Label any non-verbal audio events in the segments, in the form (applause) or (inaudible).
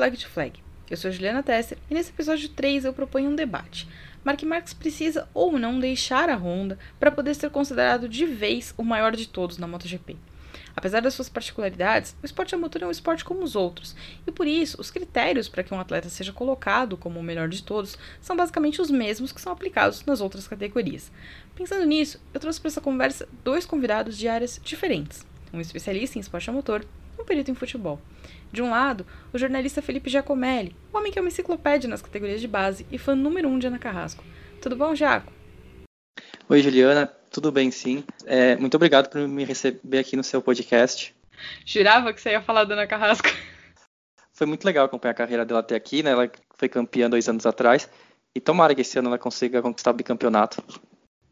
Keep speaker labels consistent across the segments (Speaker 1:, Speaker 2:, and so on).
Speaker 1: Flag to Flag. Eu sou Juliana Tesser e nesse episódio 3 eu proponho um debate. Mark Marques precisa ou não deixar a Honda para poder ser considerado de vez o maior de todos na MotoGP. Apesar das suas particularidades, o esporte a motor é um esporte como os outros, e por isso os critérios para que um atleta seja colocado como o melhor de todos são basicamente os mesmos que são aplicados nas outras categorias. Pensando nisso, eu trouxe para essa conversa dois convidados de áreas diferentes: um especialista em esporte a motor e um perito em futebol. De um lado, o jornalista Felipe Giacomelli, o homem que é uma enciclopédia nas categorias de base e fã número um de Ana Carrasco. Tudo bom, Jaco?
Speaker 2: Oi, Juliana. Tudo bem, sim. É, muito obrigado por me receber aqui no seu podcast.
Speaker 1: Jurava que você ia falar da Ana Carrasco.
Speaker 2: Foi muito legal acompanhar a carreira dela até aqui, né? Ela foi campeã dois anos atrás. E tomara que esse ano ela consiga conquistar o bicampeonato.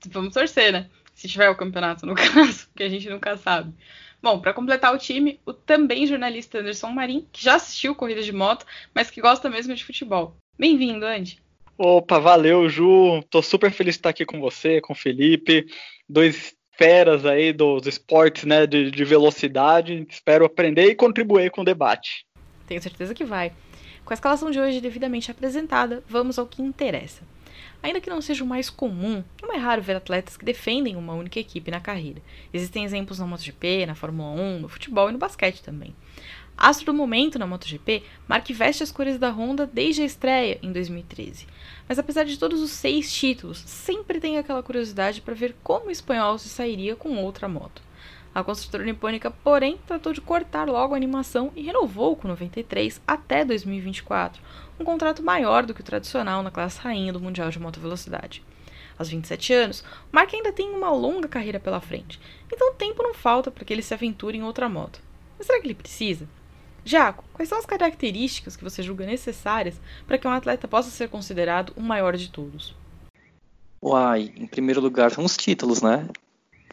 Speaker 1: Vamos torcer, né? Se tiver o campeonato, no (laughs) caso, que a gente nunca sabe. Bom, para completar o time, o também jornalista Anderson Marim, que já assistiu corridas de moto, mas que gosta mesmo de futebol. Bem-vindo, Andy.
Speaker 3: Opa, valeu, Ju. Tô super feliz de estar aqui com você, com o Felipe. Dois feras aí dos esportes, né, de, de velocidade. Espero aprender e contribuir com o debate.
Speaker 1: Tenho certeza que vai. Com a escalação de hoje devidamente apresentada, vamos ao que interessa. Ainda que não seja o mais comum, não é raro ver atletas que defendem uma única equipe na carreira. Existem exemplos na MotoGP, na Fórmula 1, no futebol e no basquete também. Astro do momento na MotoGP, Mark veste as cores da Honda desde a estreia em 2013. Mas apesar de todos os seis títulos, sempre tem aquela curiosidade para ver como o espanhol se sairia com outra moto. A construtora nipônica, porém, tratou de cortar logo a animação e renovou com 93 até 2024, um contrato maior do que o tradicional na classe rainha do Mundial de Moto Velocidade. Aos 27 anos, Mark ainda tem uma longa carreira pela frente, então tempo não falta para que ele se aventure em outra moto. Mas será que ele precisa? Jaco, quais são as características que você julga necessárias para que um atleta possa ser considerado o maior de todos?
Speaker 2: Uai, em primeiro lugar são os títulos, né?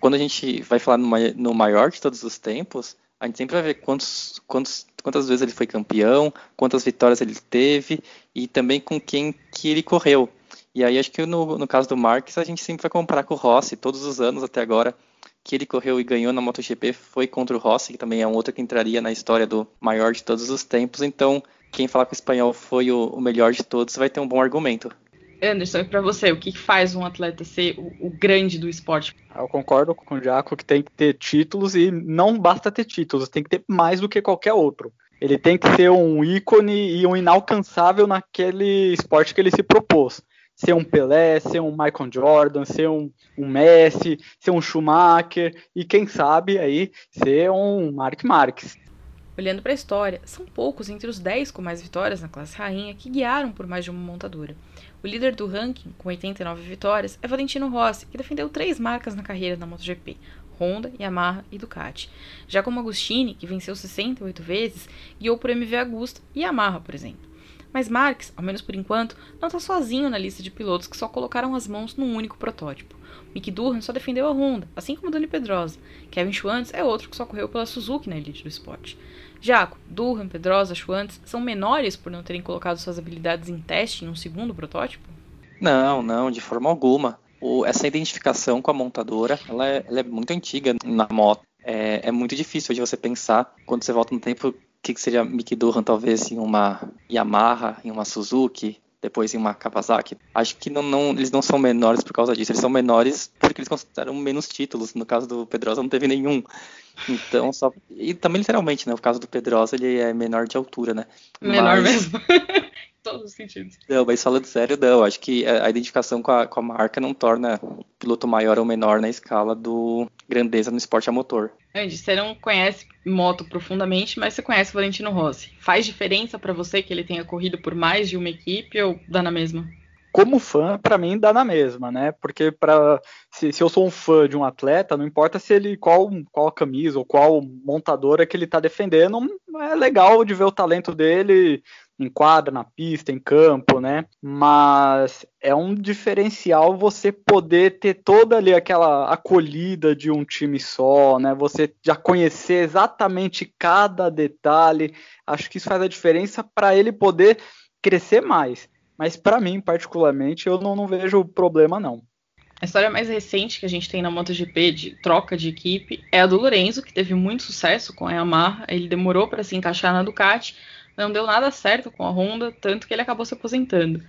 Speaker 2: Quando a gente vai falar no maior de todos os tempos, a gente sempre vai ver quantos, quantos, quantas vezes ele foi campeão, quantas vitórias ele teve e também com quem que ele correu. E aí acho que no, no caso do Marques a gente sempre vai comparar com o Rossi, todos os anos até agora que ele correu e ganhou na MotoGP foi contra o Rossi, que também é um outro que entraria na história do maior de todos os tempos. Então, quem falar que o espanhol foi o, o melhor de todos vai ter um bom argumento.
Speaker 1: Anderson, para você, o que faz um atleta ser o, o, grande do esporte?
Speaker 3: Eu concordo com o Jaco que tem que ter títulos e não basta ter títulos, tem que ter mais do que qualquer outro. Ele tem que ser um ícone e um inalcançável naquele esporte que ele se propôs. Ser um Pelé, ser um Michael Jordan, ser um, um Messi, ser um Schumacher e quem sabe aí ser um Mark Marques.
Speaker 1: Olhando para a história, são poucos entre os 10 com mais vitórias na classe rainha que guiaram por mais de uma montadora. O líder do ranking, com 89 vitórias, é Valentino Rossi, que defendeu três marcas na carreira na MotoGP: Honda, Yamaha e Ducati. Já como Agostini, que venceu 68 vezes, guiou por MV Agusta e Yamaha, por exemplo. Mas Marques, ao menos por enquanto, não está sozinho na lista de pilotos que só colocaram as mãos num único protótipo. Mick Durham só defendeu a Honda, assim como Dani Pedrosa. Kevin Schwantz é outro que só correu pela Suzuki na elite do esporte. Jaco, Durham, Pedrosa, Schwantz são menores por não terem colocado suas habilidades em teste em um segundo protótipo?
Speaker 2: Não, não, de forma alguma. O, essa identificação com a montadora, ela é, ela é muito antiga na moto. É, é, muito difícil de você pensar, quando você volta no tempo, que, que seria Mick Durham talvez em uma Yamaha, em uma Suzuki, depois em uma Kawasaki. Acho que não, não, eles não são menores por causa disso, eles são menores porque eles consideram menos títulos. No caso do Pedrosa não teve nenhum. Então, só. E também literalmente, né? O caso do Pedrosa ele é menor de altura, né?
Speaker 1: Menor mas... mesmo. (laughs) todos os sentidos.
Speaker 2: Não, mas falando sério, não. Acho que a identificação com a, com a marca não torna o piloto maior ou menor na escala do grandeza no esporte a motor.
Speaker 1: Andy, você não conhece moto profundamente, mas você conhece o Valentino Rossi. Faz diferença para você que ele tenha corrido por mais de uma equipe ou dá na mesma?
Speaker 3: como fã, para mim dá na mesma, né? Porque para se, se, eu sou um fã de um atleta, não importa se ele qual qual camisa ou qual montadora que ele tá defendendo, é legal de ver o talento dele em quadra, na pista, em campo, né? Mas é um diferencial você poder ter toda ali aquela acolhida de um time só, né? Você já conhecer exatamente cada detalhe. Acho que isso faz a diferença para ele poder crescer mais. Mas para mim, particularmente, eu não, não vejo problema, não.
Speaker 1: A história mais recente que a gente tem na MotoGP de troca de equipe é a do Lorenzo, que teve muito sucesso com a Yamaha. Ele demorou para se encaixar na Ducati, não deu nada certo com a Honda, tanto que ele acabou se aposentando.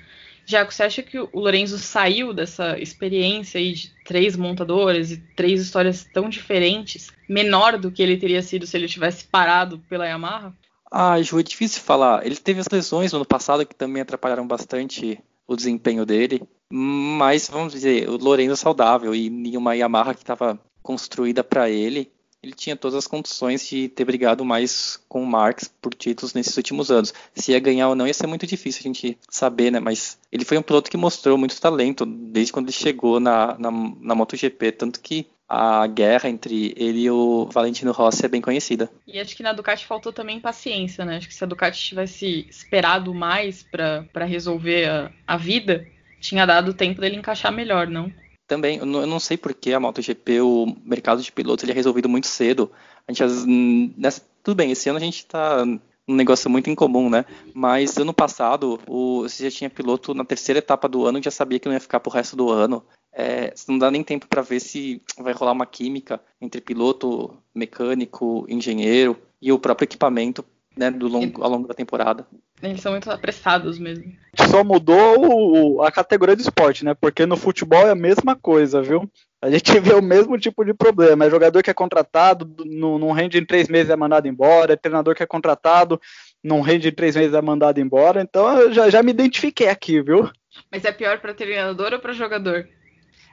Speaker 1: Jaco, você acha que o Lorenzo saiu dessa experiência aí de três montadoras e três histórias tão diferentes, menor do que ele teria sido se ele tivesse parado pela Yamaha?
Speaker 2: Ah, Ju, é difícil falar. Ele teve as lesões no ano passado que também atrapalharam bastante o desempenho dele. Mas, vamos dizer, o Lorenzo é saudável e nenhuma Yamaha que estava construída para ele ele tinha todas as condições de ter brigado mais com o Marx por títulos nesses últimos anos. Se ia ganhar ou não ia ser muito difícil a gente saber, né? Mas ele foi um piloto que mostrou muito talento desde quando ele chegou na, na, na MotoGP, tanto que a guerra entre ele e o Valentino Rossi é bem conhecida.
Speaker 1: E acho que na Ducati faltou também paciência, né? Acho que se a Ducati tivesse esperado mais para resolver a, a vida, tinha dado tempo dele encaixar melhor, não?
Speaker 2: Também, eu não, sei por que a MotoGP, o mercado de pilotos, ele é resolvido muito cedo. A gente, nessa, tudo bem, esse ano a gente está um negócio muito incomum, né? Mas ano passado, o, você já tinha piloto na terceira etapa do ano, já sabia que não ia ficar pro resto do ano. É, não dá nem tempo para ver se vai rolar uma química entre piloto, mecânico, engenheiro e o próprio equipamento né, do longo, ao longo da temporada.
Speaker 1: Eles são muito apressados mesmo.
Speaker 3: Só mudou a categoria de esporte, né? Porque no futebol é a mesma coisa, viu? A gente (laughs) vê o mesmo tipo de problema. É jogador que é contratado, não, não rende em três meses é mandado embora. É treinador que é contratado, não rende em três meses é mandado embora. Então eu já, já me identifiquei aqui, viu?
Speaker 1: Mas é pior para treinador ou para jogador?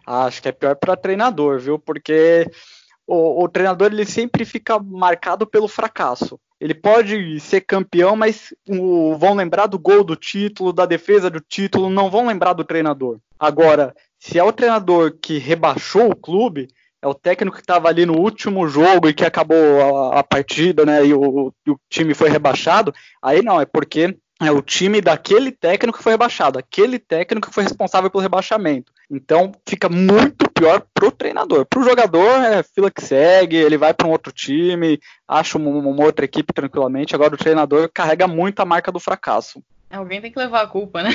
Speaker 3: Ah, acho que é pior para treinador, viu? Porque o, o treinador ele sempre fica marcado pelo fracasso. Ele pode ser campeão, mas o, vão lembrar do gol do título, da defesa do título, não vão lembrar do treinador. Agora, se é o treinador que rebaixou o clube, é o técnico que estava ali no último jogo e que acabou a, a partida, né? E o, e o time foi rebaixado, aí não, é porque é o time daquele técnico que foi rebaixado, aquele técnico que foi responsável pelo rebaixamento. Então fica muito pior pro treinador. Pro jogador é fila que segue, ele vai para um outro time, acha uma, uma, outra equipe tranquilamente. Agora o treinador carrega muito a marca do fracasso.
Speaker 1: Alguém tem que levar a culpa, né?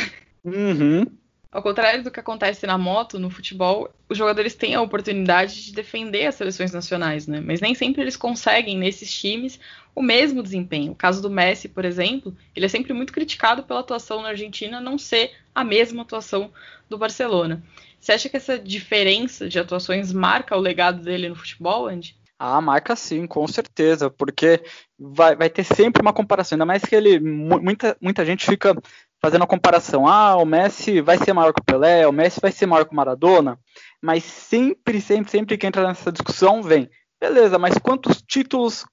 Speaker 3: Uhum.
Speaker 1: Ao contrário do que acontece na moto, no futebol, os jogadores têm a oportunidade de defender as seleções nacionais, né? Mas nem sempre eles conseguem, nesses times, o mesmo desempenho. O caso do Messi, por exemplo, ele é sempre muito criticado pela atuação na Argentina não ser a mesma atuação do Barcelona. Você acha que essa diferença de atuações marca o legado dele no futebol, Andy?
Speaker 3: Ah, marca sim, com certeza, porque vai, vai ter sempre uma comparação, ainda mais que ele, muita, muita gente fica fazendo a comparação, ah, o Messi vai ser maior que o Pelé, o Messi vai ser maior que o Maradona, mas sempre, sempre, sempre que entra nessa discussão vem, beleza, mas quantos títulos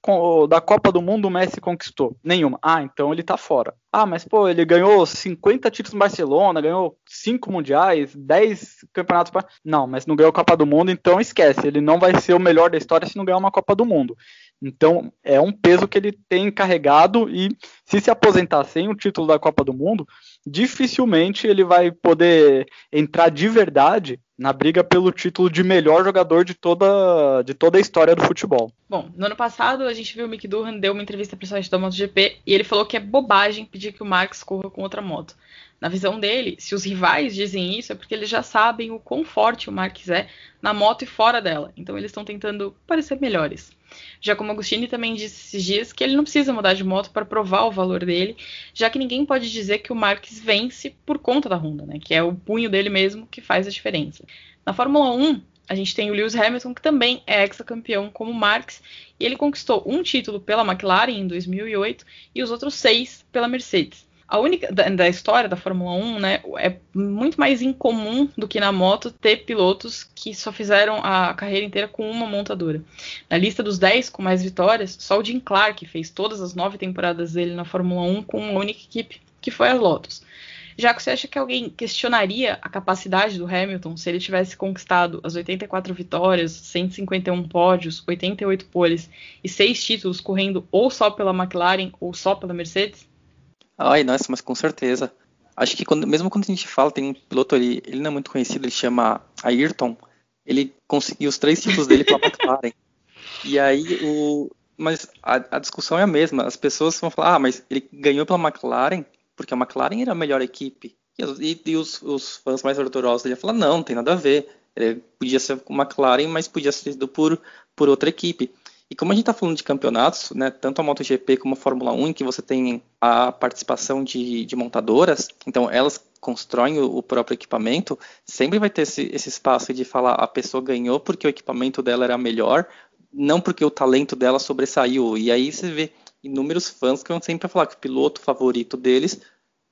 Speaker 3: da Copa do Mundo o Messi conquistou? Nenhuma. Ah, então ele tá fora. Ah, mas pô, ele ganhou 50 títulos no Barcelona, ganhou 5 mundiais, 10 campeonatos. Não, mas não ganhou a Copa do Mundo, então esquece, ele não vai ser o melhor da história se não ganhar uma Copa do Mundo. Então é um peso que ele tem carregado e se se aposentar sem o título da Copa do Mundo, dificilmente ele vai poder entrar de verdade na briga pelo título de melhor jogador de toda, de toda a história do futebol.
Speaker 1: Bom, no ano passado a gente viu o Mick Durham deu uma entrevista para o site da MotoGP e ele falou que é bobagem pedir que o Max corra com outra moto. Na visão dele, se os rivais dizem isso, é porque eles já sabem o quão forte o Marques é na moto e fora dela. Então eles estão tentando parecer melhores. Giacomo Agostini também disse esses dias que ele não precisa mudar de moto para provar o valor dele, já que ninguém pode dizer que o Marques vence por conta da Honda, né? Que é o punho dele mesmo que faz a diferença. Na Fórmula 1, a gente tem o Lewis Hamilton, que também é ex-campeão como Marques, e ele conquistou um título pela McLaren em 2008 e os outros seis pela Mercedes a única da, da, história da Fórmula 1, né, é muito mais incomum do que na moto ter pilotos que só fizeram a carreira inteira com uma montadora. Na lista dos 10 com mais vitórias, só o Jim Clark fez todas as nove temporadas dele na Fórmula 1 com uma única equipe, que foi a Lotus. Já que você acha que alguém questionaria a capacidade do Hamilton se ele tivesse conquistado as 84 vitórias, 151 pódios, 88 poles e seis títulos correndo ou só pela McLaren ou só pela Mercedes?
Speaker 2: Ai, nossa, mas com certeza. Acho que quando, mesmo quando a gente fala, tem um piloto ali, ele não é muito conhecido, ele chama Ayrton. Ele conseguiu os três títulos dele pela McLaren. E aí o. Mas a, a, discussão é a mesma. As pessoas vão falar, ah, mas ele ganhou pela McLaren, porque a McLaren era a melhor equipe. E, e os, os, fãs mais ortodoxos iam falar, não, não tem nada a ver. Ele podia ser com a McLaren, mas podia ser sido por, por outra equipe. E como a gente está falando de campeonatos, né, tanto a MotoGP como a Fórmula 1, em que você tem a participação de, de montadoras, então elas constroem o, o, próprio equipamento, sempre vai ter esse, esse espaço de falar a pessoa ganhou porque o equipamento dela era melhor, não porque o talento dela sobressaiu. E aí você vê inúmeros fãs que vão sempre falar que o piloto favorito deles,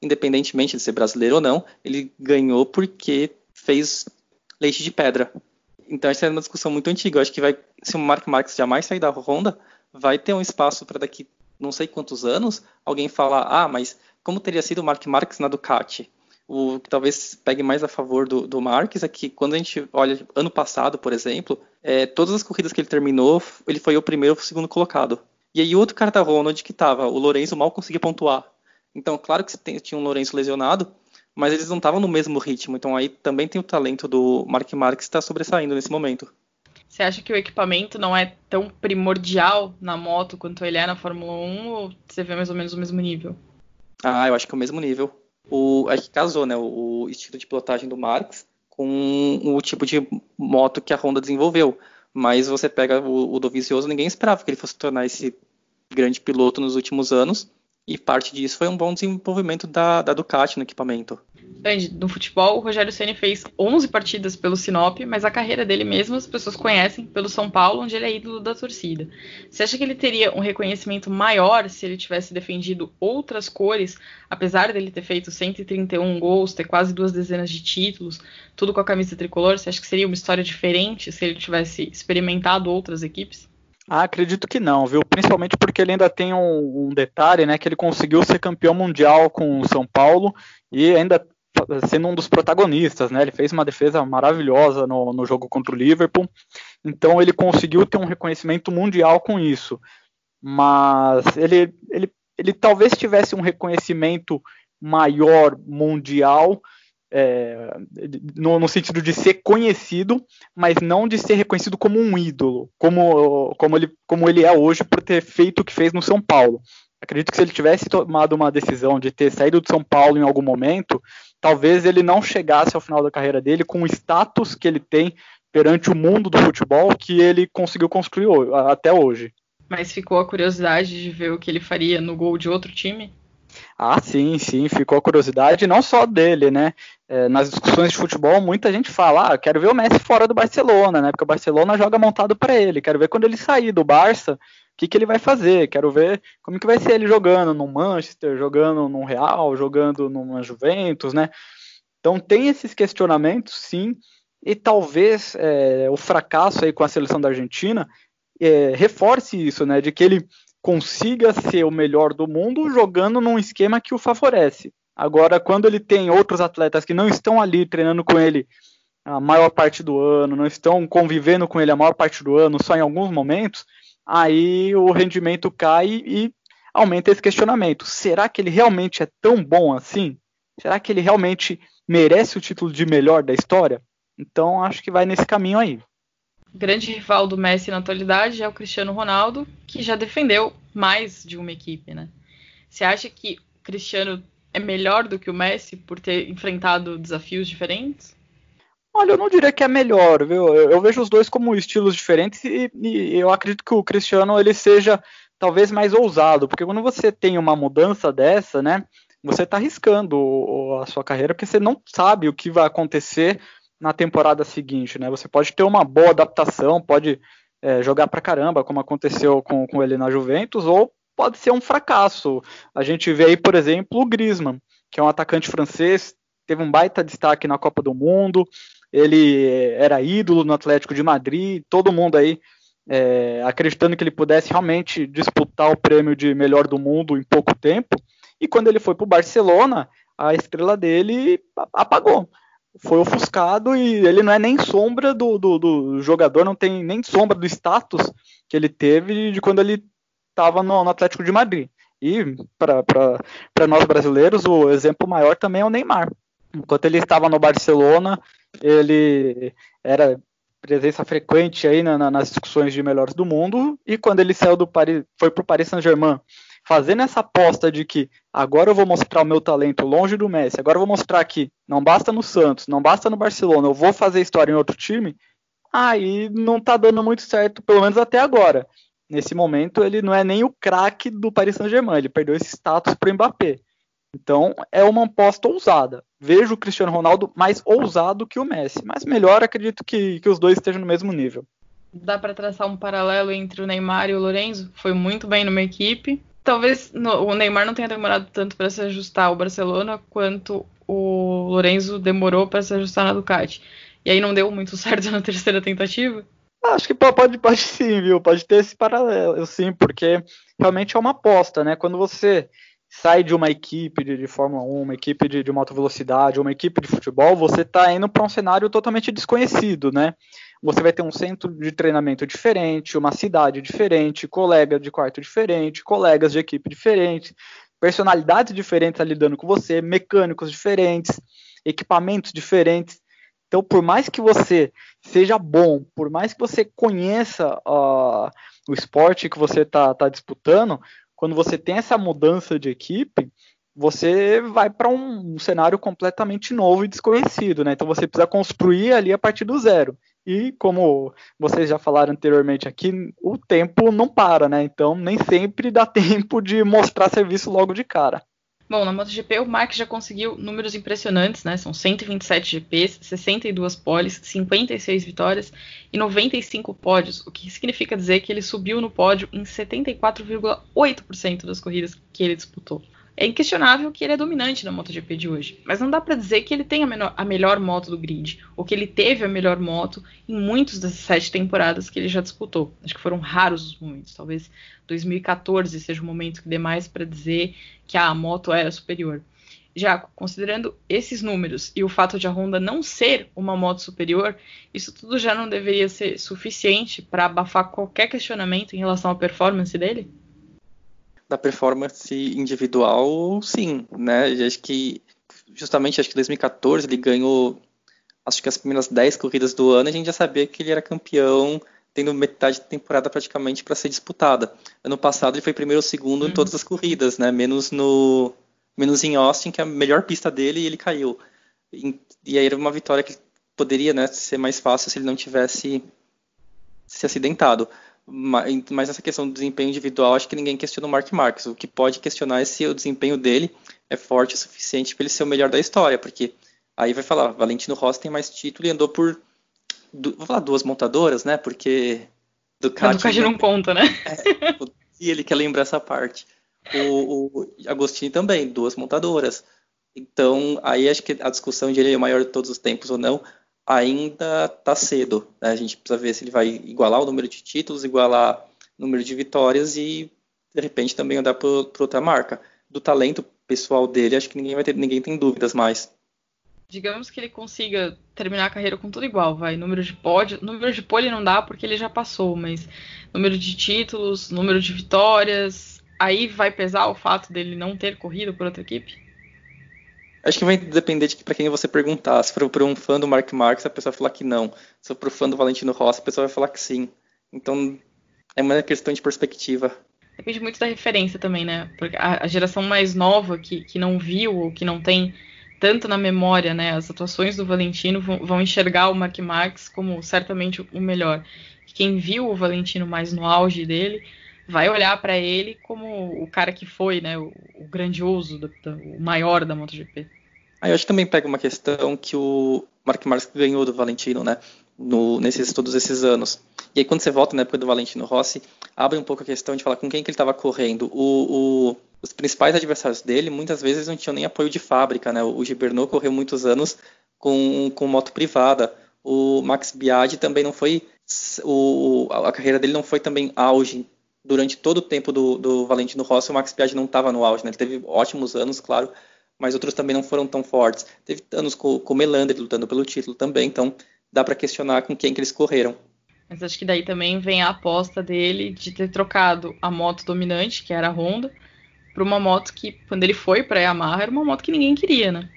Speaker 2: independentemente de ser brasileiro ou não, ele ganhou porque fez leite de pedra. Então essa é uma discussão muito antiga. Eu acho que vai, se o Mark Marques jamais sair da Honda, vai ter um espaço para daqui não sei quantos anos alguém falar, ah, mas como teria sido o Mark Marques na Ducati? O que talvez pegue mais a favor do, do Marques é que quando a gente olha ano passado, por exemplo, é, todas as corridas que ele terminou, ele foi o primeiro ou o segundo colocado. E aí outro cara da onde que estava? O Lourenço mal conseguia pontuar. Então, claro que tinha um Lourenço lesionado, mas eles não estavam no mesmo ritmo. Então aí também tem o talento do Mark Marques que está sobressaindo nesse momento.
Speaker 1: Você acha que o equipamento não é tão primordial na moto quanto ele é na Fórmula 1 ou você vê mais ou menos o mesmo nível?
Speaker 2: Ah, eu acho que é o mesmo nível. O, acho que casou, né? O, estilo de pilotagem do Marques com o tipo de moto que a Honda desenvolveu. Mas você pega o, o Dovizioso, ninguém esperava que ele fosse tornar esse grande piloto nos últimos anos. E parte disso foi um bom desenvolvimento da, da Ducati no equipamento.
Speaker 1: No futebol, o Rogério Ceni fez 11 partidas pelo Sinop, mas a carreira dele mesmo as pessoas conhecem pelo São Paulo, onde ele é ídolo da torcida. Você acha que ele teria um reconhecimento maior se ele tivesse defendido outras cores, apesar dele ter feito 131 gols, ter quase duas dezenas de títulos, tudo com a camisa tricolor? Você acha que seria uma história diferente se ele tivesse experimentado outras equipes?
Speaker 3: Ah, acredito que não, viu? Principalmente porque ele ainda tem um, um, detalhe, né? Que ele conseguiu ser campeão mundial com o São Paulo e ainda sendo um dos protagonistas, né? Ele fez uma defesa maravilhosa no, no jogo contra o Liverpool. Então ele conseguiu ter um reconhecimento mundial com isso. Mas ele, ele, ele talvez tivesse um reconhecimento maior mundial é, no, no, sentido de ser conhecido, mas não de ser reconhecido como um ídolo, como, como, ele, como ele é hoje por ter feito o que fez no São Paulo. Acredito que se ele tivesse tomado uma decisão de ter saído do São Paulo em algum momento, talvez ele não chegasse ao final da carreira dele com o status que ele tem perante o mundo do futebol que ele conseguiu construir até hoje.
Speaker 1: Mas ficou a curiosidade de ver o que ele faria no gol de outro time?
Speaker 3: Ah, sim, sim, ficou a curiosidade não só dele, né? É, nas discussões de futebol, muita gente fala, ah, quero ver o Messi fora do Barcelona, né? Porque o Barcelona joga montado para ele. Quero ver quando ele sair do Barça, o que, que ele vai fazer. Quero ver como que vai ser ele jogando no Manchester, jogando no Real, jogando no Juventus, né? Então tem esses questionamentos, sim, e talvez é, o fracasso aí com a seleção da Argentina é, reforce isso, né? De que ele consiga ser o melhor do mundo jogando num esquema que o favorece. Agora, quando ele tem outros atletas que não estão ali treinando com ele a maior parte do ano, não estão convivendo com ele a maior parte do ano, só em alguns momentos, aí o rendimento cai e aumenta esse questionamento. Será que ele realmente é tão bom assim? Será que ele realmente merece o título de melhor da história? Então, acho que vai nesse caminho aí
Speaker 1: grande rival do Messi na atualidade é o Cristiano Ronaldo, que já defendeu mais de uma equipe, né? Você acha que o Cristiano é melhor do que o Messi por ter enfrentado desafios diferentes?
Speaker 3: Olha, eu não diria que é melhor, viu? Eu, eu vejo os dois como estilos diferentes e, e, eu acredito que o Cristiano ele seja talvez mais ousado, porque quando você tem uma mudança dessa, né, você está arriscando a sua carreira porque você não sabe o que vai acontecer na temporada seguinte, né? Você pode ter uma boa adaptação, pode é, jogar pra caramba, como aconteceu com, com ele na Juventus, ou pode ser um fracasso. A gente vê aí, por exemplo, o Griezmann, que é um atacante francês, teve um baita destaque na Copa do Mundo, ele era ídolo no Atlético de Madrid, todo mundo aí é, acreditando que ele pudesse realmente disputar o prêmio de melhor do mundo em pouco tempo, e quando ele foi para o Barcelona, a estrela dele apagou. Foi ofuscado e ele não é nem sombra do, do, do, jogador, não tem nem sombra do status que ele teve de quando ele estava no, no, Atlético de Madrid. E para nós brasileiros, o exemplo maior também é o Neymar. Enquanto ele estava no Barcelona, ele era presença frequente aí na, na, nas discussões de melhores do mundo, e quando ele saiu do Paris, foi para o Paris Saint-Germain fazendo essa aposta de que agora eu vou mostrar o meu talento longe do Messi, agora eu vou mostrar que não basta no Santos, não basta no Barcelona, eu vou fazer história em outro time, aí não tá dando muito certo, pelo menos até agora. Nesse momento, ele não é nem o craque do Paris Saint-Germain, ele perdeu esse status para o Mbappé. Então, é uma aposta ousada. Vejo o Cristiano Ronaldo mais ousado que o Messi, mas melhor acredito que, que os dois estejam no mesmo nível.
Speaker 1: Dá para traçar um paralelo entre o Neymar e o Lorenzo? Foi muito bem numa equipe. Talvez no, o Neymar não tenha demorado tanto para se ajustar ao Barcelona quanto o Lorenzo demorou para se ajustar na Ducati. E aí não deu muito (laughs) certo na terceira tentativa?
Speaker 3: Acho que pode, pode sim, viu? Pode ter esse paralelo, sim, porque realmente é uma aposta, né? Quando você sai de uma equipe de, de Fórmula 1, uma equipe de, de alta velocidade, uma equipe de futebol, você está indo para um cenário totalmente desconhecido, né? Você vai ter um centro de treinamento diferente, uma cidade diferente, colega de quarto diferente, colegas de equipe diferentes, personalidades diferentes lidando com você, mecânicos diferentes, equipamentos diferentes. Então, por mais que você seja bom, por mais que você conheça uh, o esporte que você está tá disputando, quando você tem essa mudança de equipe, você vai para um, um, cenário completamente novo e desconhecido, né? Então você precisa construir ali a partir do zero. E como vocês já falaram anteriormente aqui, o tempo não para, né? Então nem sempre dá (laughs) tempo de mostrar serviço logo de cara.
Speaker 1: Bom, na MotoGP o Mark já conseguiu números impressionantes, né? São 127 GPs, 62 poles, 56 vitórias e 95 pódios, o que significa dizer que ele subiu no pódio em 74,8% das corridas que ele disputou. É inquestionável que ele é dominante na MotoGP de hoje, mas não dá para dizer que ele tem a, menor, a, melhor moto do grid, ou que ele teve a melhor moto em muitas das sete temporadas que ele já disputou. Acho que foram raros os momentos, talvez 2014 seja o momento que dê mais para dizer que a moto era superior. Já considerando esses números e o fato de a Honda não ser uma moto superior, isso tudo já não deveria ser suficiente para abafar qualquer questionamento em relação à performance dele?
Speaker 2: Da performance individual, sim, né? Acho que justamente acho que 2014 ele ganhou acho que as primeiras 10 corridas do ano a gente já sabia que ele era campeão, tendo metade da temporada praticamente para ser disputada. Ano passado ele foi primeiro ou segundo uhum. em todas as corridas, né? Menos no menos em Austin, que é a melhor pista dele, e ele caiu. E, e aí era uma vitória que poderia, né, ser mais fácil se ele não tivesse se acidentado. Mas essa questão do desempenho individual, acho que ninguém questiona o Mark Marques. O que pode questionar é se o desempenho dele é forte o suficiente para ele ser o melhor da história, porque aí vai falar, Valentino Rossi tem mais título e andou por, vou falar duas montadoras, né? Porque
Speaker 1: Ducati, a Ducati não conta, né? (laughs)
Speaker 2: É, e ele quer lembrar essa parte. O, o Agostini também, duas montadoras. Então, aí acho que a discussão de ele é o maior de todos os tempos ou não, ainda está cedo. Né? A gente precisa ver se ele vai igualar o número de títulos, igualar o número de vitórias e, de repente, também andar para outra marca. Do talento pessoal dele, acho que ninguém vai ter, ninguém tem dúvidas mais.
Speaker 1: Digamos que ele consiga terminar a carreira com tudo igual, vai. Número de pódio, número de pole não dá porque ele já passou, mas número de títulos, número de vitórias, aí vai pesar o fato dele não ter corrido por outra equipe?
Speaker 2: Acho que vai depender de para quem você perguntar. Se for para um fã do Mark Marques, a pessoa vai falar que não. Se for para o fã do Valentino Rossi, a pessoa vai falar que sim. Então, é uma questão de perspectiva.
Speaker 1: Depende muito da referência também, né? Porque a, geração mais nova que, que não viu ou que não tem tanto na memória, né, as atuações do Valentino vão, vão enxergar o Mark Marques como certamente o melhor. Quem viu o Valentino mais no auge dele vai olhar para ele como o cara que foi, né, o, o grandioso, do, do, o maior da MotoGP.
Speaker 2: Aí eu acho que também pega uma questão que o Mark Marques ganhou do Valentino, né, no, nesses todos esses anos. E aí quando você volta na época do Valentino Rossi, abre um pouco a questão de falar com quem que ele estava correndo. O, o, os principais adversários dele muitas vezes não tinham nem apoio de fábrica, né? O Gibernot correu muitos anos com, com moto privada. O Max Biaggi também não foi o, a carreira dele não foi também auge durante todo o tempo do, do Valentino Rossi, o Max Piatti não estava no auge, né? Ele teve ótimos anos, claro, mas outros também não foram tão fortes. Teve anos com, com o Melandri lutando pelo título também, então dá para questionar com quem que eles correram.
Speaker 1: Mas acho que daí também vem a aposta dele de ter trocado a moto dominante, que era a Honda, para uma moto que, quando ele foi para a Yamaha, era uma moto que ninguém queria, né?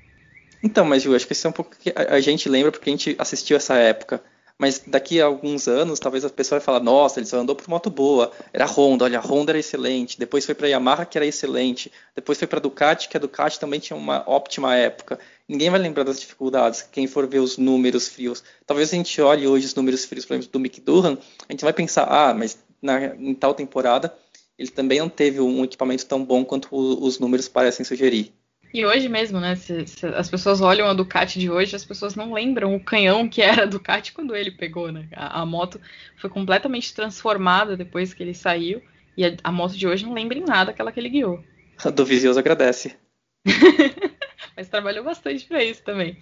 Speaker 2: Então, mas eu acho que isso é um pouco que a gente lembra porque a gente assistiu essa época mas daqui a alguns anos, talvez a pessoa vai falar, nossa, ele só andou por moto boa, era Honda, olha, a Honda era excelente, depois foi para Yamaha, que era excelente, depois foi para Ducati, que a Ducati também tinha uma ótima época. Ninguém vai lembrar das dificuldades, quem for ver os números frios. Talvez a gente olhe hoje os números frios, por exemplo, do Mick Durham, a gente vai pensar, ah, mas na, em tal temporada ele também não teve um equipamento tão bom quanto os números parecem sugerir.
Speaker 1: E hoje mesmo, né? Se, se, as pessoas olham a Ducati de hoje, as pessoas não lembram o canhão que era a Ducati quando ele pegou, né? A, a moto foi completamente transformada depois que ele saiu. E a, a moto de hoje não lembra em nada aquela que ele guiou.
Speaker 2: A do Vizioso agradece. (laughs)
Speaker 1: Mas trabalhou bastante para isso também.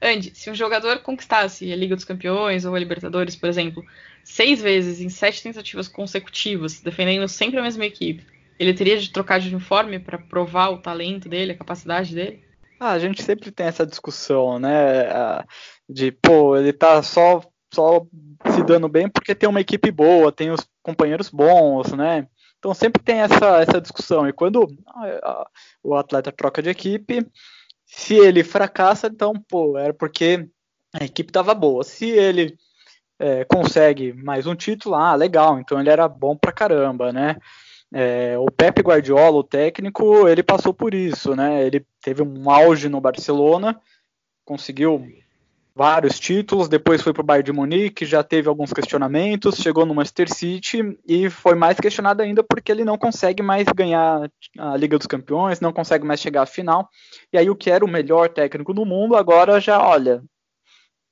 Speaker 1: Andy, se um jogador conquistasse a Liga dos Campeões ou a Libertadores, por exemplo, seis vezes em sete tentativas consecutivas, defendendo sempre a mesma equipe, ele teria de trocar de uniforme para provar o talento dele, a capacidade dele?
Speaker 3: Ah, a gente sempre tem essa discussão, né? De, pô, ele tá só, só se dando bem porque tem uma equipe boa, tem os companheiros bons, né? Então sempre tem essa, essa discussão. E quando o atleta troca de equipe, se ele fracassa, então, pô, era porque a equipe estava boa. Se ele é, consegue mais um título, ah, legal, então ele era bom pra caramba, né? É, o Pepe Guardiola, o técnico, ele passou por isso, né? Ele teve um auge no Barcelona, conseguiu vários títulos, depois foi para o Bayern de Munique, já teve alguns questionamentos, chegou no Manchester City e foi mais questionado ainda porque ele não consegue mais ganhar a Liga dos Campeões, não consegue mais chegar à final. E aí o que era o melhor técnico do mundo agora já, olha,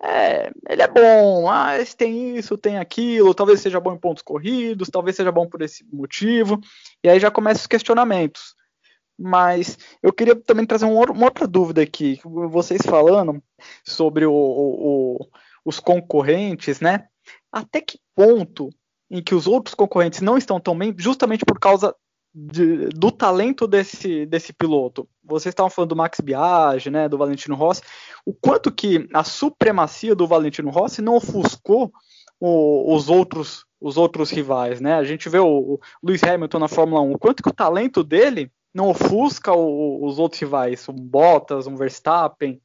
Speaker 3: é, ele é bom, ah, tem isso, tem aquilo, talvez seja bom em pontos corridos, talvez seja bom por esse motivo, e aí já começam os questionamentos. Mas eu queria também trazer uma outra dúvida aqui, vocês falando sobre o, o, o, os concorrentes, né? Até que ponto em que os outros concorrentes não estão tão bem, justamente por causa de, do talento desse, desse piloto. Vocês estavam falando do Max Biaggi, né, do Valentino Rossi, o quanto que a supremacia do Valentino Rossi não ofuscou o, os outros os outros rivais, né? A gente vê o, o Lewis Hamilton na Fórmula 1, o quanto que o talento dele não ofusca o, os outros rivais, um Bottas, um Verstappen,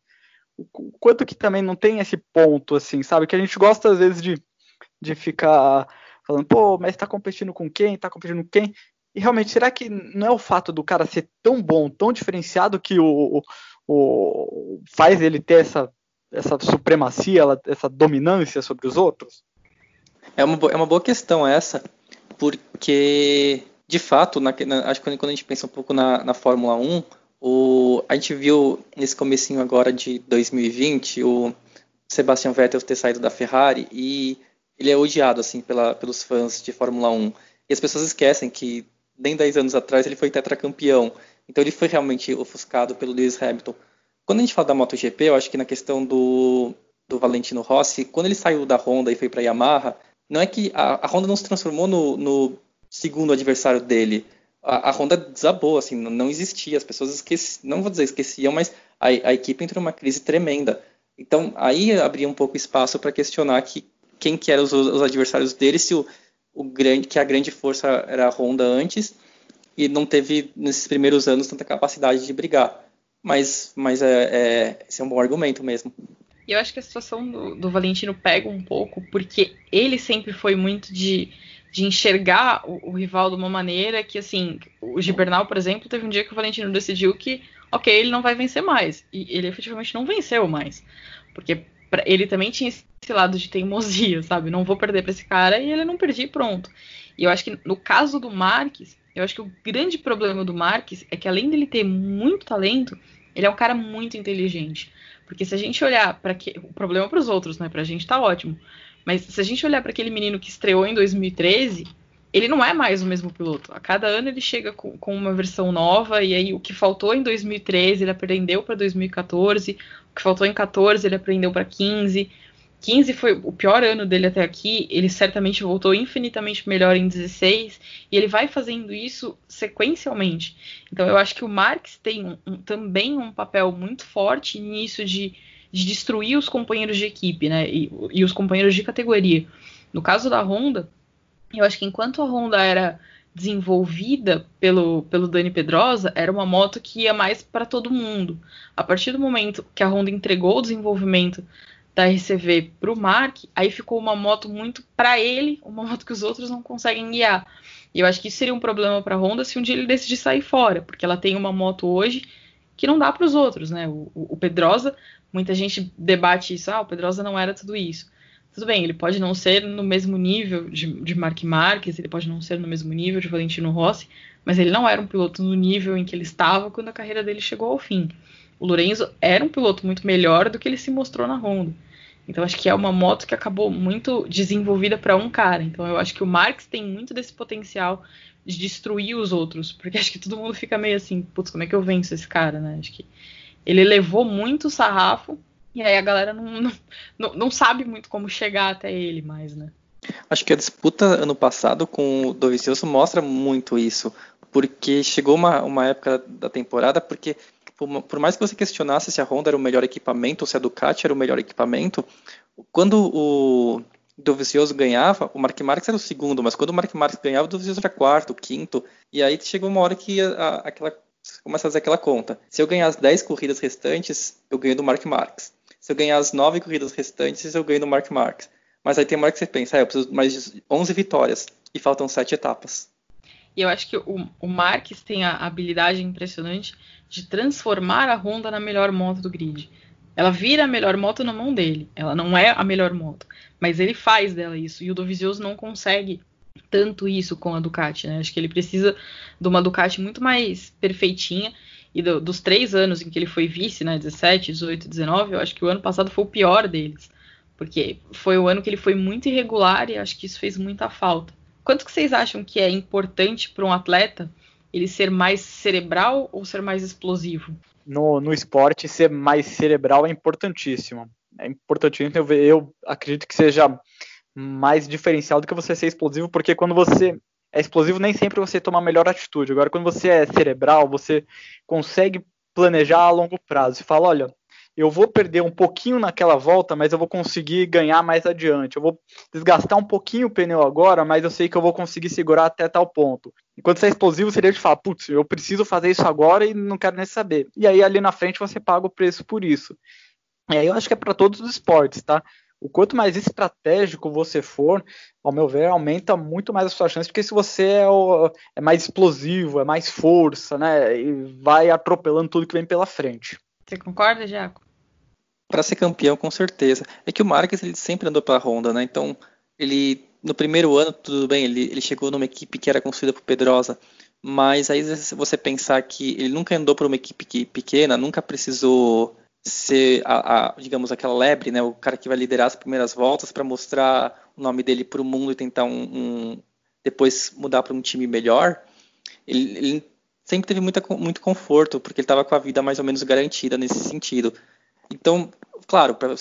Speaker 3: o quanto que também não tem esse ponto, assim, sabe? Que a gente gosta às vezes de, de ficar falando, pô, mas tá competindo com quem? Tá competindo com quem? E realmente, será que não é o fato do cara ser tão bom, tão diferenciado, que o, o faz ele ter essa, essa supremacia, essa dominância sobre os outros?
Speaker 2: É uma, é uma boa questão essa, porque, de fato, na, na, acho que quando a gente pensa um pouco na, na Fórmula 1, o, a gente viu nesse comecinho agora de 2020 o Sebastian Vettel ter saído da Ferrari e ele é odiado assim pela, pelos fãs de Fórmula 1. E as pessoas esquecem que nem 10 anos atrás ele foi tetracampeão. Então ele foi realmente ofuscado pelo Lewis Hamilton. Quando a gente fala da MotoGP, eu acho que na questão do, do Valentino Rossi, quando ele saiu da Honda e foi para a Yamaha, não é que a, a, Honda não se transformou no, no segundo adversário dele. A, a, Honda desabou, assim, não existia. As pessoas esqueciam, não vou dizer esqueciam, mas a, a equipe entrou numa crise tremenda. Então aí abria um pouco espaço para questionar que quem que eram os, os adversários dele, se o, o grande, que a grande força era a Honda antes e não teve nesses primeiros anos tanta capacidade de brigar. Mas, mas é, é, esse é um bom argumento mesmo.
Speaker 1: E eu acho que a situação do, do, Valentino pega um pouco, porque ele sempre foi muito de, de enxergar o, o, rival de uma maneira que, assim, o Gibernal, por exemplo, teve um dia que o Valentino decidiu que, ok, ele não vai vencer mais. E ele efetivamente não venceu mais. Porque ele também tinha esse lado de teimosia, sabe? Não vou perder para esse cara e ele não perdi pronto. E eu acho que no caso do Marques, eu acho que o grande problema do Marques é que além dele ter muito talento, ele é um cara muito inteligente. Porque se a gente olhar para que o problema para os outros, né, pra gente tá ótimo. Mas se a gente olhar para aquele menino que estreou em 2013, ele não é mais o mesmo piloto. A cada ano ele chega com, com, uma versão nova, e aí o que faltou em 2013 ele aprendeu para 2014, o que faltou em 14 ele aprendeu para 15. 15 foi o pior ano dele até aqui, ele certamente voltou infinitamente melhor em 16, e ele vai fazendo isso sequencialmente. Então eu acho que o Marx tem um, um, também um papel muito forte nisso de, de, destruir os companheiros de equipe, né? E, e os companheiros de categoria. No caso da Honda, eu acho que enquanto a Honda era desenvolvida pelo, pelo Dani Pedrosa, era uma moto que ia mais para todo mundo. A partir do momento que a Honda entregou o desenvolvimento da RCV para o Mark, aí ficou uma moto muito para ele, uma moto que os outros não conseguem guiar. E eu acho que isso seria um problema para a Honda se um dia ele decidir sair fora, porque ela tem uma moto hoje que não dá para os outros, né? O, o, Pedrosa, muita gente debate isso, ah, o Pedrosa não era tudo isso. Tudo bem, ele pode não ser no mesmo nível de, de Mark Marques, ele pode não ser no mesmo nível de Valentino Rossi, mas ele não era um piloto no nível em que ele estava quando a carreira dele chegou ao fim. O Lorenzo era um piloto muito melhor do que ele se mostrou na Honda. Então acho que é uma moto que acabou muito desenvolvida para um cara. Então eu acho que o Marx tem muito desse potencial de destruir os outros, porque acho que todo mundo fica meio assim, putz, como é que eu venço esse cara, né? Acho que ele levou muito o sarrafo e aí a galera não, não, não sabe muito como chegar até ele mais, né?
Speaker 2: Acho que a disputa ano passado com o Dovizioso mostra muito isso, porque chegou uma, uma época da temporada, porque por, mais que você questionasse se a Honda era o melhor equipamento ou se a Ducati era o melhor equipamento, quando o Dovizioso ganhava, o Mark Marques era o segundo, mas quando o Mark Marques ganhava, o Dovizioso era quarto, quinto, e aí chegou uma hora que a, a, aquela começa a fazer aquela conta. Se eu ganhar as 10 corridas restantes, eu ganho do Mark Marques. Se eu ganhar as nove corridas restantes, eu ganho no Mark Marques. Mas aí tem uma hora que você pensa, ah, eu preciso mais de 11 vitórias e faltam sete etapas.
Speaker 1: E eu acho que o, o tem a habilidade impressionante de transformar a Honda na melhor moto do grid. Ela vira a melhor moto na mão dele. Ela não é a melhor moto, mas ele faz dela isso. E o Dovizioso não consegue tanto isso com a Ducati, né? Acho que ele precisa de uma Ducati muito mais perfeitinha e do, dos três anos em que ele foi vice, né, 17, 18, 19, eu acho que o ano passado foi o pior deles. Porque foi o ano que ele foi muito irregular e acho que isso fez muita falta. Quanto que vocês acham que é importante para um atleta ele ser mais cerebral ou ser mais explosivo?
Speaker 3: No, no esporte, ser mais cerebral é importantíssimo. É importantíssimo, eu, eu acredito que seja mais diferencial do que você ser explosivo, porque quando você é explosivo, nem sempre você toma a melhor atitude. Agora, quando você é cerebral, você consegue planejar a longo prazo. Você fala, olha, eu vou perder um pouquinho naquela volta, mas eu vou conseguir ganhar mais adiante. Eu vou desgastar um pouquinho o pneu agora, mas eu sei que eu vou conseguir segurar até tal ponto. Enquanto você é explosivo, seria de falar, putz, eu preciso fazer isso agora e não quero nem saber. E aí ali na frente você paga o preço por isso. E aí eu acho que é para todos os esportes, tá? O quanto mais estratégico você for, ao meu ver, aumenta muito mais a sua chance, porque se você é, o, é mais explosivo, é mais força, né, e vai atropelando tudo que vem pela frente.
Speaker 1: Você concorda, Jaco?
Speaker 2: Para ser campeão, com certeza. É que o Marques ele sempre andou para a Honda, né? Então, ele no primeiro ano, tudo bem, ele, ele chegou numa equipe que era construída por Pedrosa, mas aí você pensar que ele nunca andou para uma equipe pequena, nunca precisou ser, a, a, digamos, aquela lebre, né, o cara que vai liderar as primeiras voltas para mostrar o nome dele para o mundo e tentar um, um depois mudar para um time melhor, ele, ele sempre teve muita, muito conforto, porque ele estava com a vida mais ou menos garantida nesse sentido. Então, claro, para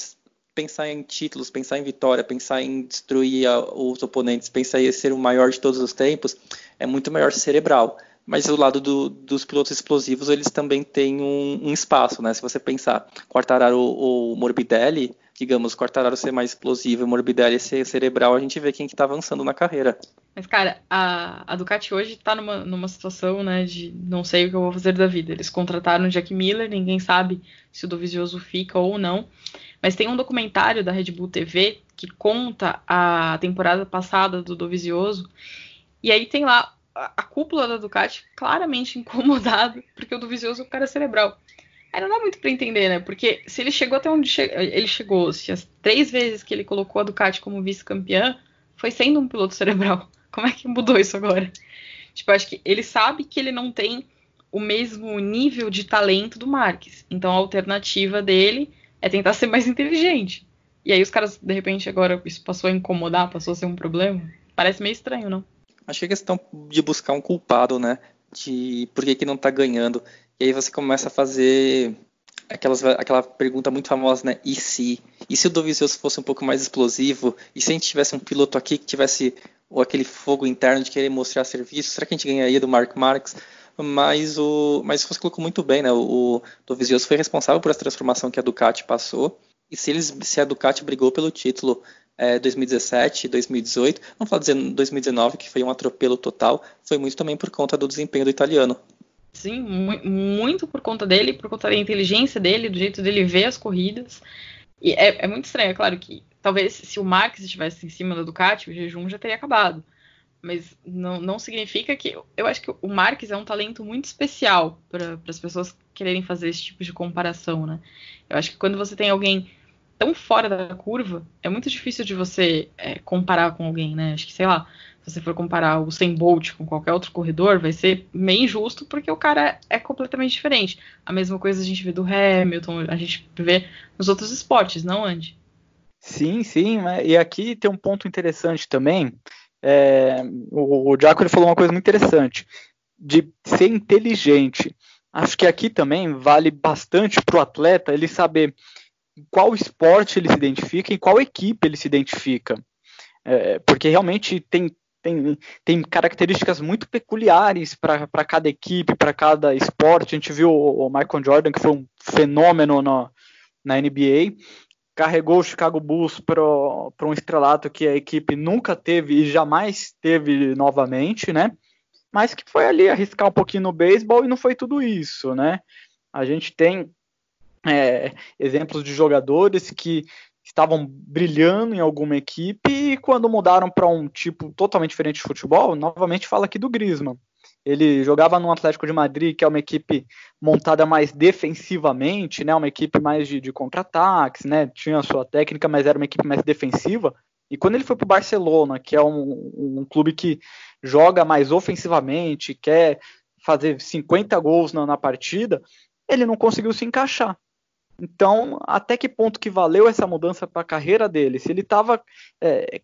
Speaker 2: pensar em títulos, pensar em vitória, pensar em destruir a, os oponentes, pensar em ser o maior de todos os tempos, é muito melhor cerebral. Mas do lado do, dos pilotos explosivos, eles também têm um, um espaço, né? Se você pensar Quartararo ou Morbidelli, digamos, Quartararo ser mais explosivo e Morbidelli ser cerebral, a gente vê quem que tá avançando na carreira.
Speaker 1: Mas, cara, a, a Ducati hoje tá numa, numa situação, né, de não sei o que eu vou fazer da vida. Eles contrataram o Jack Miller, ninguém sabe se o Dovizioso fica ou não. Mas tem um documentário da Red Bull TV que conta a temporada passada do Dovizioso. E aí tem lá a, cúpula da Ducati claramente (laughs) incomodado, porque o do é o cara cerebral. Aí não dá muito para entender, né? Porque se ele chegou até onde che ele chegou, se as três vezes que ele colocou a Ducati como vice-campeã foi sendo um piloto cerebral. (laughs) Como é que mudou isso agora? Tipo, acho que ele sabe que ele não tem o mesmo nível de talento do Marques. Então a alternativa dele é tentar ser mais inteligente. E aí os caras, de repente, agora isso passou a incomodar, passou a ser um problema. Parece meio estranho, não?
Speaker 2: Acho que é questão de buscar um culpado, né? De por que, que não tá ganhando. E aí você começa a fazer aquelas, aquela pergunta muito famosa, né? E se? E se o Dovizioso fosse um pouco mais explosivo? E se a gente tivesse um piloto aqui que tivesse ou aquele fogo interno de querer mostrar serviço? Será que a gente ganharia do Mark Marx? Mas o, mas você colocou muito bem, né? O, o Dovizioso foi responsável por essa transformação que a Ducati passou. E se, eles, se a Ducati brigou pelo título é, 2017, 2018, vamos falar de 2019, que foi um atropelo total, foi muito também por conta do desempenho do italiano.
Speaker 1: Sim, mu muito por conta dele, por conta da inteligência dele, do jeito dele ver as corridas. E é, é muito estranho, é claro que talvez se o Max estivesse em cima da Ducati, o jejum já teria acabado. Mas não, não significa que. Eu acho que o Marques é um talento muito especial para as pessoas quererem fazer esse tipo de comparação, né? Eu acho que quando você tem alguém tão fora da curva, é muito difícil de você é, comparar com alguém, né? Acho que, sei lá, se você for comparar o Sem Bolt com qualquer outro corredor, vai ser meio injusto porque o cara é completamente diferente. A mesma coisa a gente vê do Hamilton, a gente vê nos outros esportes, não, Andy?
Speaker 3: Sim, sim, e aqui tem um ponto interessante também. É, o, o Jaco ele falou uma coisa muito interessante de ser inteligente. Acho que aqui também vale bastante para o atleta ele saber qual esporte ele se identifica e qual equipe ele se identifica. É, porque realmente tem, tem, tem características muito peculiares para cada equipe, para cada esporte. A gente viu o, Michael Jordan, que foi um fenômeno no, na NBA, carregou o Chicago Bulls para um estrelato que a equipe nunca teve e jamais teve novamente, né? Mas que foi ali arriscar um pouquinho no beisebol e não foi tudo isso, né? A gente tem é, exemplos de jogadores que estavam brilhando em alguma equipe e quando mudaram para um tipo totalmente diferente de futebol, novamente fala aqui do Griezmann. Ele jogava no Atlético de Madrid, que é uma equipe montada mais defensivamente, né? Uma equipe mais de, de contra-ataques, né? Tinha a sua técnica, mas era uma equipe mais defensiva. E quando ele foi para o Barcelona, que é um, um, clube que joga mais ofensivamente, quer fazer 50 gols na, na partida, ele não conseguiu se encaixar. Então, até que ponto que valeu essa mudança para a carreira dele? Se ele estava é,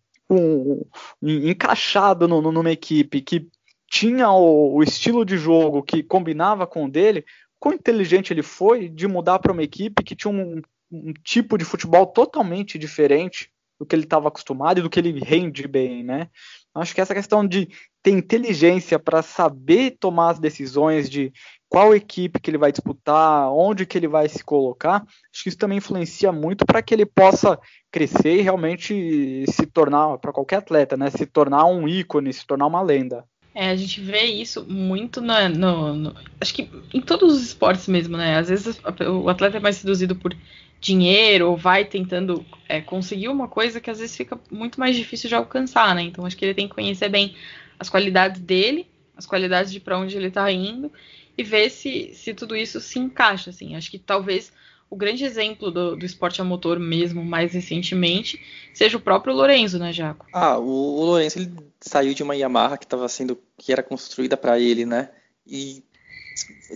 Speaker 3: encaixado no, no, numa equipe que tinha o, o, estilo de jogo que combinava com o dele, quão inteligente ele foi de mudar para uma equipe que tinha um, um, tipo de futebol totalmente diferente do que ele estava acostumado e do que ele rende bem, né? Acho que essa questão de ter inteligência para saber tomar as decisões de qual equipe que ele vai disputar, onde que ele vai se colocar, acho que isso também influencia muito para que ele possa crescer e realmente se tornar, para qualquer atleta, né, se tornar um ícone, se tornar uma lenda.
Speaker 1: É, a gente vê isso muito no, no, Acho que em todos os esportes mesmo, né? Às vezes o atleta é mais seduzido por dinheiro ou vai tentando é, conseguir uma coisa que às vezes fica muito mais difícil de alcançar, né? Então acho que ele tem que conhecer bem as qualidades dele, as qualidades de para onde ele está indo e ver se, se tudo isso se encaixa, assim. Acho que talvez o grande exemplo do, do, esporte a motor mesmo, mais recentemente, seja o próprio Lorenzo, né, Jaco?
Speaker 2: Ah, o, o Lorenzo ele saiu de uma Yamaha que estava sendo que era construída para ele, né? E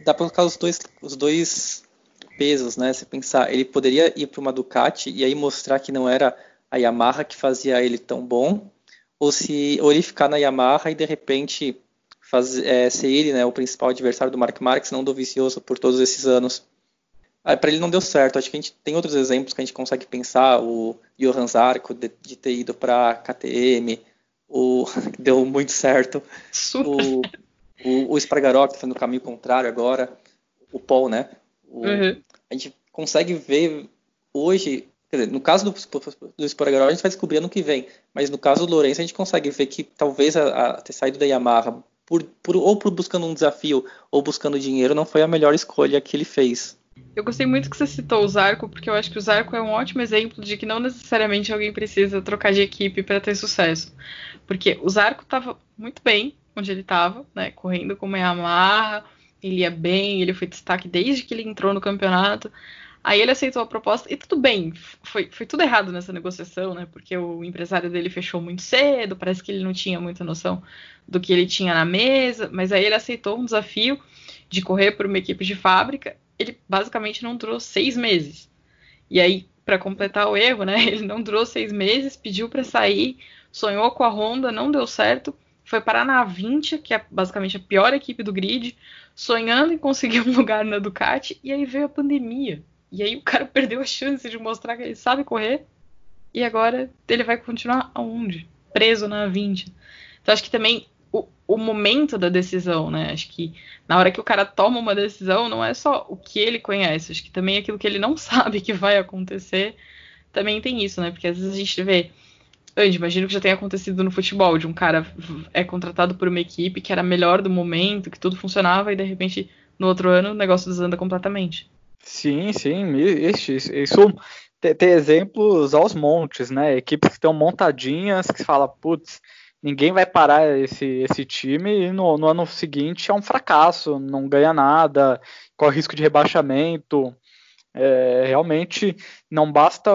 Speaker 2: dá para colocar os dois os dois pesos, né? Se pensar, ele poderia ir para uma Ducati e aí mostrar que não era a Yamaha que fazia ele tão bom, ou se ou ele ficar na Yamaha e de repente fazer é, ser ele, né, o principal adversário do Mark Marques, não do Vicioso por todos esses anos. Ah, para ele não deu certo. Acho que a gente tem outros exemplos que a gente consegue pensar. O Johan Zarco de, de ter ido para KTM, o (laughs) deu muito certo. O, o, o Spragarok tá fazendo o caminho contrário agora. O Paul, né? O, uhum. A gente consegue ver hoje. Dizer, no caso do, do Spragarok, a gente vai descobrir ano que vem. Mas no caso do Lourenço, a gente consegue ver que talvez a, a ter saído da Yamaha por, por, ou por buscando um desafio ou buscando dinheiro não foi a melhor escolha que ele fez.
Speaker 1: Eu gostei muito que você citou o Zarco, porque eu acho que o Zarco é um ótimo exemplo de que não necessariamente alguém precisa trocar de equipe para ter sucesso. Porque o Zarco estava muito bem onde ele estava, né? Correndo com uma Yamaha, ele ia bem, ele foi destaque desde que ele entrou no campeonato. Aí ele aceitou a proposta, e tudo bem, foi, foi tudo errado nessa negociação, né? Porque o empresário dele fechou muito cedo, parece que ele não tinha muita noção do que ele tinha na mesa, mas aí ele aceitou um desafio de correr por uma equipe de fábrica ele basicamente não durou seis meses. E aí, para completar o erro, né, (laughs) ele não durou seis meses, pediu para sair, sonhou com a Honda, não deu certo, foi parar na 20, que é basicamente a pior equipe do grid, sonhando em conseguir (laughs) um lugar na Ducati, e aí veio a pandemia. E aí o cara (laughs) perdeu a chance de mostrar que ele sabe correr, e agora ele vai continuar aonde? Preso na 20. Então acho que também o momento da decisão, né? Acho que na hora que o cara toma uma decisão, não é só o que ele conhece, acho que também aquilo que ele não (laughs) sabe que vai acontecer também tem isso, né? Porque às vezes a gente vê. Andy, imagino que já tenha acontecido no futebol, de um cara é contratado por uma equipe que era melhor do momento, que tudo funcionava, e de repente, no outro ano, o negócio desanda completamente.
Speaker 3: Sim, sim, isso, isso tem, exemplos aos montes, né? Equipes que estão montadinhas, que fala, putz, ninguém vai parar esse, esse time e no, no, ano seguinte é um fracasso, não ganha nada, corre risco de rebaixamento. É, realmente não basta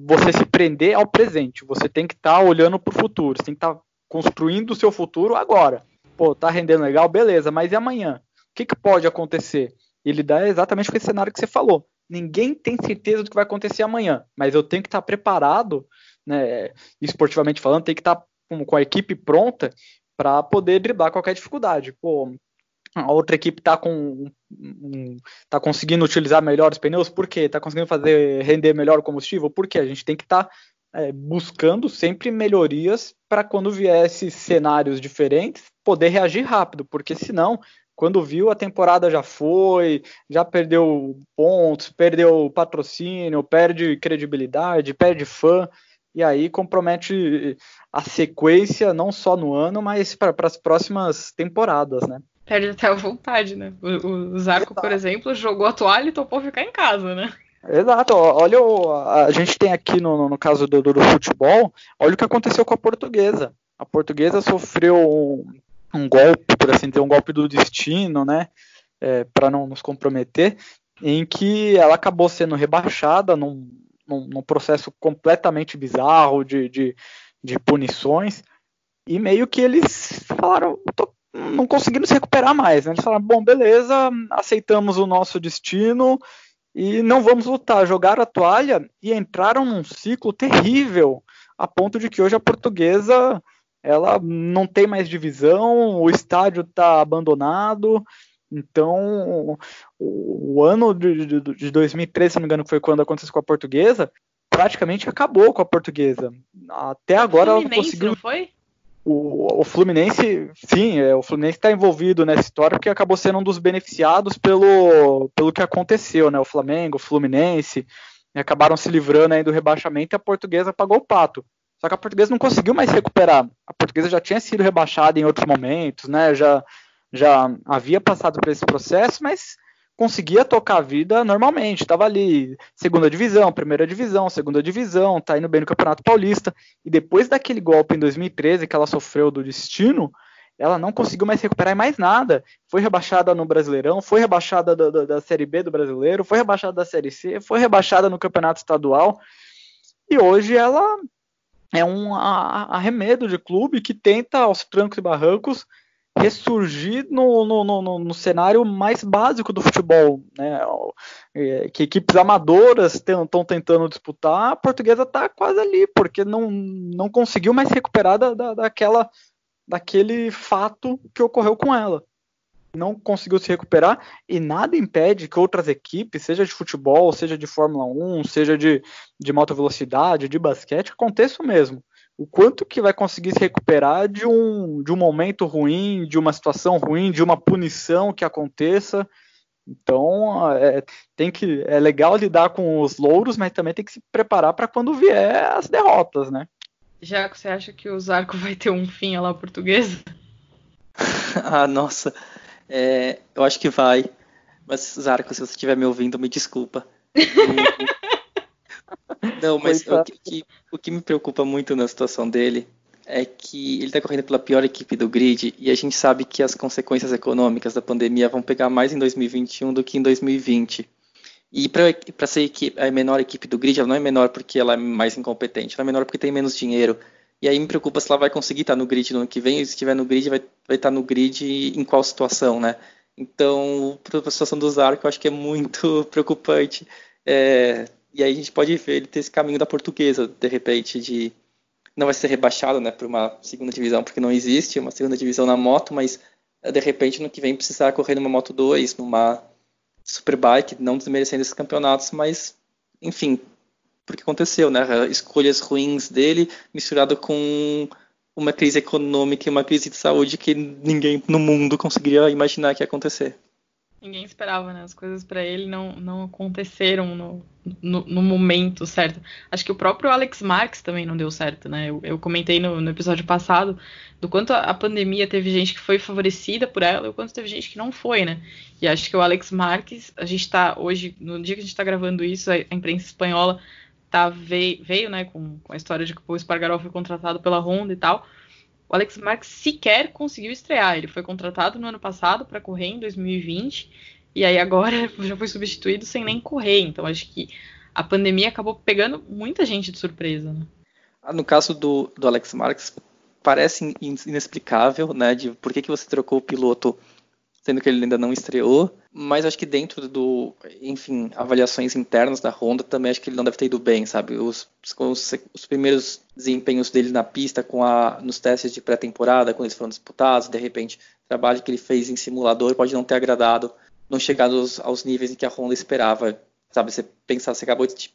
Speaker 3: você se prender ao presente, você tem que estar tá olhando para o futuro, você tem que estar tá construindo o seu futuro agora. Pô, tá rendendo legal, beleza, mas e amanhã? O que, que pode acontecer? Ele dá exatamente com esse cenário que você falou. Ninguém tem certeza do que vai acontecer amanhã, mas eu tenho que estar preparado, né, esportivamente falando, tem que estar com, a equipe pronta para poder driblar qualquer dificuldade. Pô, a outra equipe está com tá conseguindo utilizar melhor os pneus, por quê? Está conseguindo fazer render melhor o combustível, por quê? A gente tem que estar tá, é, buscando sempre melhorias para quando vier esses cenários diferentes poder reagir rápido, porque senão quando viu a temporada já foi, já perdeu pontos, perdeu patrocínio, perde credibilidade, perde fã e aí compromete a sequência não só no ano, mas para as próximas temporadas, né?
Speaker 1: Perde até a vontade, né? O, o Zarco, por exemplo, jogou a toalha e topou ficar em casa, né?
Speaker 3: Exato, olha, a gente tem aqui no, no caso do, do, futebol, olha o que aconteceu com a portuguesa. A portuguesa sofreu um, um golpe, por assim dizer, um golpe do destino, né? É, para não nos comprometer, em que ela acabou sendo rebaixada num, num, num processo completamente bizarro de, de, de, punições, e meio que eles falaram, não conseguindo se recuperar mais. Né? Eles falaram, bom, beleza, aceitamos o nosso destino e não vamos lutar. Jogaram a toalha e entraram num ciclo terrível, a ponto de que hoje a portuguesa ela não tem mais divisão, o estádio está abandonado, então, o, o ano de, de, de 2013, se não me engano, que foi quando aconteceu com a portuguesa, praticamente acabou com a portuguesa. Até agora ela não conseguiu. Não foi? O, o, Fluminense, sim, é, o Fluminense está envolvido nessa história porque acabou sendo um dos beneficiados pelo, pelo que aconteceu, né? O Flamengo, o Fluminense, acabaram se livrando aí do rebaixamento e a portuguesa pagou o pato. Só que a portuguesa não conseguiu mais recuperar. A portuguesa já tinha sido rebaixada em outros momentos, né? Já, já havia passado por esse processo, mas conseguia tocar a vida normalmente. Estava ali, segunda divisão, primeira divisão, segunda divisão, tá indo bem no Campeonato Paulista. E depois daquele golpe em 2013 que ela sofreu do destino, ela não conseguiu mais recuperar mais nada. Foi rebaixada no Brasileirão, foi rebaixada da, da, da Série B do Brasileiro, foi rebaixada da Série C, foi rebaixada no Campeonato Estadual. E hoje ela é um arremedo de clube que tenta, aos trancos e barrancos, ressurgir no, no, no, no, cenário mais básico do futebol, né? É, que equipes amadoras estão tentando disputar, a portuguesa está quase ali, porque não, não conseguiu mais recuperar da, da, daquela, daquele fato que ocorreu com ela. Não conseguiu se recuperar e nada impede que outras equipes, seja de futebol, seja de Fórmula 1, seja de, de moto velocidade, de basquete, aconteça o mesmo o quanto que vai conseguir se recuperar de um, de um momento ruim, de uma situação ruim, de uma punição que aconteça. Então é, tem que é legal lidar com os louros, mas também tem que se preparar para quando vier as derrotas, né?
Speaker 1: Já que você acha que o Zarco vai ter um fim lá portuguesa? (laughs)
Speaker 2: ah, nossa, é, eu acho que vai. Mas Zarco, se você estiver me ouvindo, me desculpa. (laughs) Não, mas o que, o que me preocupa muito na situação dele é que ele está correndo pela pior equipe do grid e a gente sabe que as consequências econômicas da pandemia vão pegar mais em 2021 do que em 2020. E para ser a menor equipe do grid, ela não é menor porque ela é mais incompetente, ela é menor porque tem menos dinheiro. E aí me preocupa se ela vai conseguir estar no grid no ano que vem, e se estiver no grid, vai, vai estar no grid em qual situação, né? Então, a situação do Zarco, eu acho que é muito (laughs) preocupante. É, e aí a gente pode ver ele ter esse caminho da portuguesa, de repente, de não vai ser rebaixado né, para uma segunda divisão, porque não existe uma segunda divisão na moto, mas de repente no que vem precisar correr numa Moto 2, numa Superbike, não desmerecendo esses campeonatos, mas enfim, porque aconteceu, né? Escolhas ruins dele misturado com uma crise econômica e uma crise de saúde que ninguém no mundo conseguiria imaginar que ia acontecer
Speaker 1: ninguém esperava, né? As coisas para ele não, não aconteceram no, no, no, momento certo. Acho que o próprio Alex Marques também não deu certo, né? Eu, eu comentei no, no, episódio passado do quanto a, pandemia teve gente que foi favorecida por ela e o quanto teve gente que não foi, né? E acho que o Alex Marques, a gente tá hoje, no dia que a gente tá gravando isso, a imprensa espanhola tá, veio, veio né, com, com a história de que o Espargaró foi contratado pela Honda e tal o Alex Marques sequer conseguiu estrear. Ele foi contratado no ano passado para correr em 2020 e aí agora (laughs) já foi substituído sem nem correr. Então acho que a pandemia acabou pegando muita gente de surpresa. Né?
Speaker 2: Ah, no caso do, do Alex Marques, parece inexplicável, né? De por que, que você trocou o piloto sendo que ele ainda não estreou. Mas acho que dentro do, enfim, avaliações internas da Honda, também acho que ele não deve ter ido bem, sabe? Os, os, os primeiros desempenhos dele na pista, com a, nos testes de pré-temporada, quando eles foram disputados, de repente, o trabalho que ele fez em simulador pode não ter agradado não chegar aos, aos níveis em que a Honda esperava. Sabe, você pensar, você acabou de.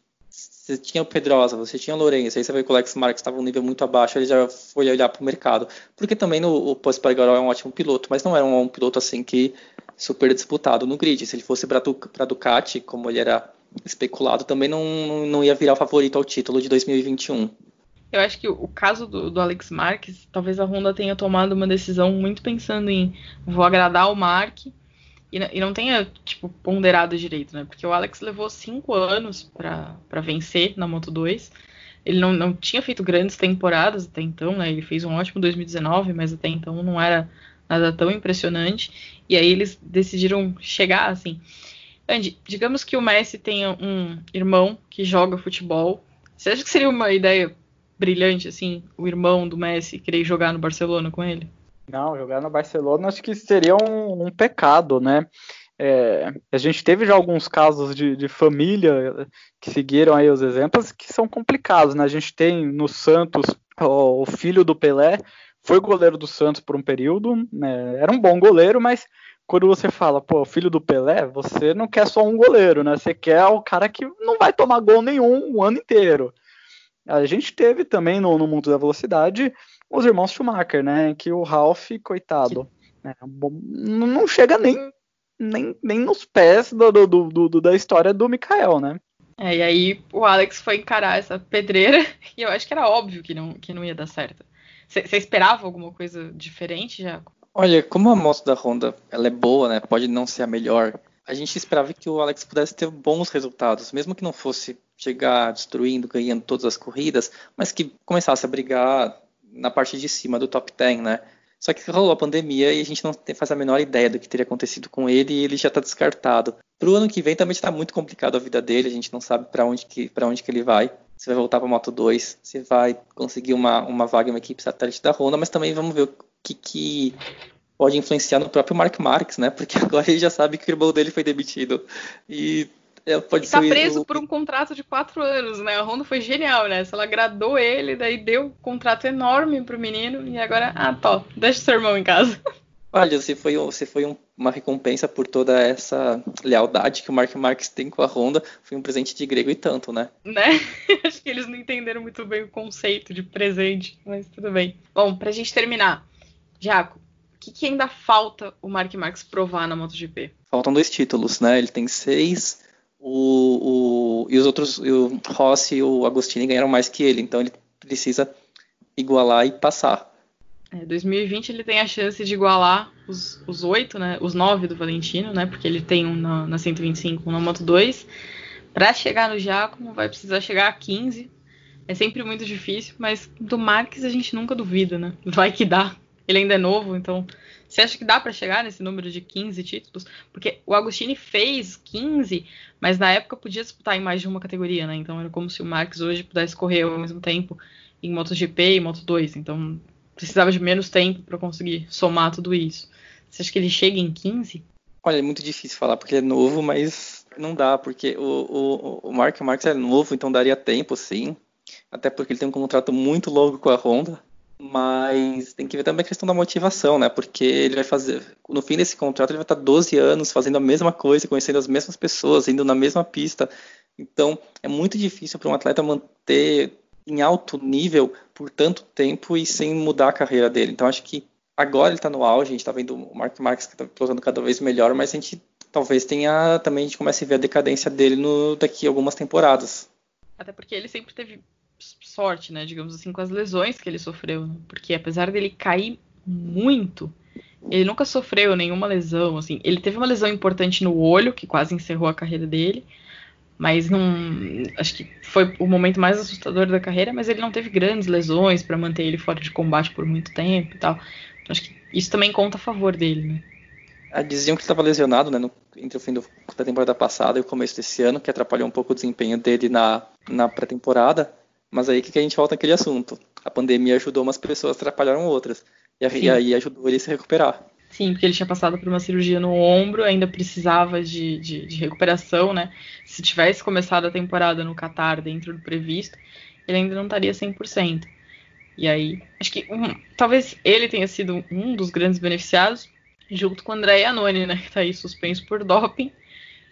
Speaker 2: Você tinha o Pedrosa, você tinha o Lourenço, aí você vê que o Lex Marques estava um nível muito abaixo, ele já foi olhar para o mercado. Porque também no, o Pospargaró é um ótimo piloto, mas não era um, um, piloto assim que super disputado no grid. Se ele fosse para a Ducati, como ele era especulado, também não, não ia virar o favorito ao título de 2021.
Speaker 1: Eu acho que o caso do, do, Alex Marques, talvez a Honda tenha tomado uma decisão muito pensando em vou agradar o Mark e, e, não tenha, tipo, ponderado direito, né? Porque o Alex levou cinco anos para vencer na Moto 2. Ele não, não tinha feito grandes temporadas até então, né? Ele fez um ótimo 2019, mas até então não era nada tão impressionante. E aí eles decidiram chegar assim. Andy, digamos que o Messi tenha um irmão que joga futebol. Você acha que seria uma ideia brilhante, assim, o irmão do Messi querer jogar no Barcelona com ele?
Speaker 3: Não, jogar no Barcelona acho que seria um, um pecado, né? É, a gente teve já alguns casos de, de, família que seguiram aí os exemplos que são complicados, né? A gente tem no Santos o, o filho do Pelé, foi goleiro do Santos por um período, né? era um bom goleiro, mas quando você fala, pô, filho do Pelé, você não quer só um goleiro, né? Você quer o cara que não vai tomar gol nenhum o ano inteiro. A gente teve também no, no mundo da velocidade os irmãos Schumacher, né? Que o Ralph, coitado, né, não chega nem, nem, nem nos pés do, do, do, do, da história do Mikael, né?
Speaker 1: É, e aí o Alex foi encarar essa pedreira (laughs) e eu acho que era óbvio que não, que não ia dar certo. Você esperava alguma coisa diferente, já?
Speaker 2: Olha, como a moto da Honda ela é boa, né? Pode não ser a melhor. A gente esperava que o Alex pudesse ter bons resultados, mesmo que não fosse chegar destruindo, ganhando todas as corridas, mas que começasse a brigar na parte de cima do top 10, né? Só que rolou a pandemia e a gente não faz a menor ideia do que teria acontecido com ele e ele já está descartado. Para o ano que vem também está muito complicado a vida dele, a gente não sabe para onde, que, onde que ele vai. Se vai voltar para Moto 2, se vai conseguir uma, uma vaga em uma equipe satélite da Honda, mas também vamos ver o que, que pode influenciar no próprio Mark Marques, né? Porque (laughs) agora ele já sabe que o irmão dele foi demitido. E
Speaker 1: é, pode e tá preso o... por um contrato de quatro anos, né? A Honda foi genial, né? Ela agradou ele, daí deu um contrato enorme pro menino e agora, ah, tó, deixa seu irmão em casa. (laughs)
Speaker 2: Olha, se foi, se foi um, uma recompensa por toda essa lealdade que o Mark Marques tem com a Honda, foi um presente de grego e tanto, né?
Speaker 1: Né? (laughs) Acho que eles não entenderam muito bem o conceito de presente, mas tudo bem. Bom, pra gente terminar, Jaco, o que, que ainda falta o Mark Marques provar na MotoGP?
Speaker 2: Faltam dois títulos, né? Ele tem seis, o, o, e os outros, o Rossi e o Agostini ganharam mais que ele, então ele precisa igualar e passar.
Speaker 1: É, 2020 ele tem a chance de igualar os, 8, né, os 9 do Valentino, né, porque ele tem um na, na 125, um na Moto 2. Para chegar no Giacomo vai precisar chegar a 15. É sempre muito difícil, mas do Marques a gente nunca duvida, né? Vai que dá. Ele ainda é novo, então você acha que dá para chegar nesse número de 15 títulos? Porque o Agostini fez 15, mas na época podia disputar em mais de uma categoria, né? Então era como se o Marques hoje pudesse correr ao mesmo tempo em MotoGP e Moto2. Então precisava de menos tempo para conseguir somar tudo isso. Você acha que ele chega em 15?
Speaker 2: Olha, é muito difícil falar porque é novo, mas não dá, porque o, o, o Mark Marques é novo, então daria tempo, sim. Até porque ele tem um contrato muito longo com a Honda. Mas tem que ver também a questão da motivação, né? Porque ele vai fazer. No fim desse contrato, ele vai estar 12 anos fazendo a mesma coisa, conhecendo as mesmas pessoas, indo na mesma pista. Então, é muito difícil para um atleta manter em alto nível por tanto tempo e sem mudar a carreira dele. Então, acho que agora ele está no auge, a gente está vendo o Mark Marques que está pilotando cada vez melhor, mas a gente talvez tenha também a gente comece a ver a decadência dele no, daqui a algumas temporadas.
Speaker 1: Até porque ele sempre teve sorte, né, digamos assim, com as lesões que ele sofreu, né? porque apesar dele cair muito, ele nunca sofreu nenhuma lesão, assim, ele teve uma lesão importante no olho, que quase encerrou a carreira dele, mas não, acho que foi o momento mais assustador da carreira, mas ele não teve grandes lesões para manter ele fora de combate por muito tempo e tal. Então, acho que isso também conta a favor dele, né?
Speaker 2: Ah, diziam que estava lesionado, né, no, entre o fim do, da temporada passada e o começo desse ano, que atrapalhou um pouco o desempenho dele na, na pré-temporada. Mas aí que, que a gente volta aquele assunto. A pandemia ajudou umas pessoas, atrapalharam outras. E, e aí ajudou ele a se recuperar.
Speaker 1: Sim, porque ele tinha passado por uma cirurgia no ombro, ainda precisava de, de, de recuperação, né? Se tivesse começado a temporada no Qatar dentro do previsto, ele ainda não estaria 100%. E aí, acho que um, talvez ele tenha sido um dos grandes beneficiados, junto com o André Anoni, né? Que (laughs) está aí suspenso por doping,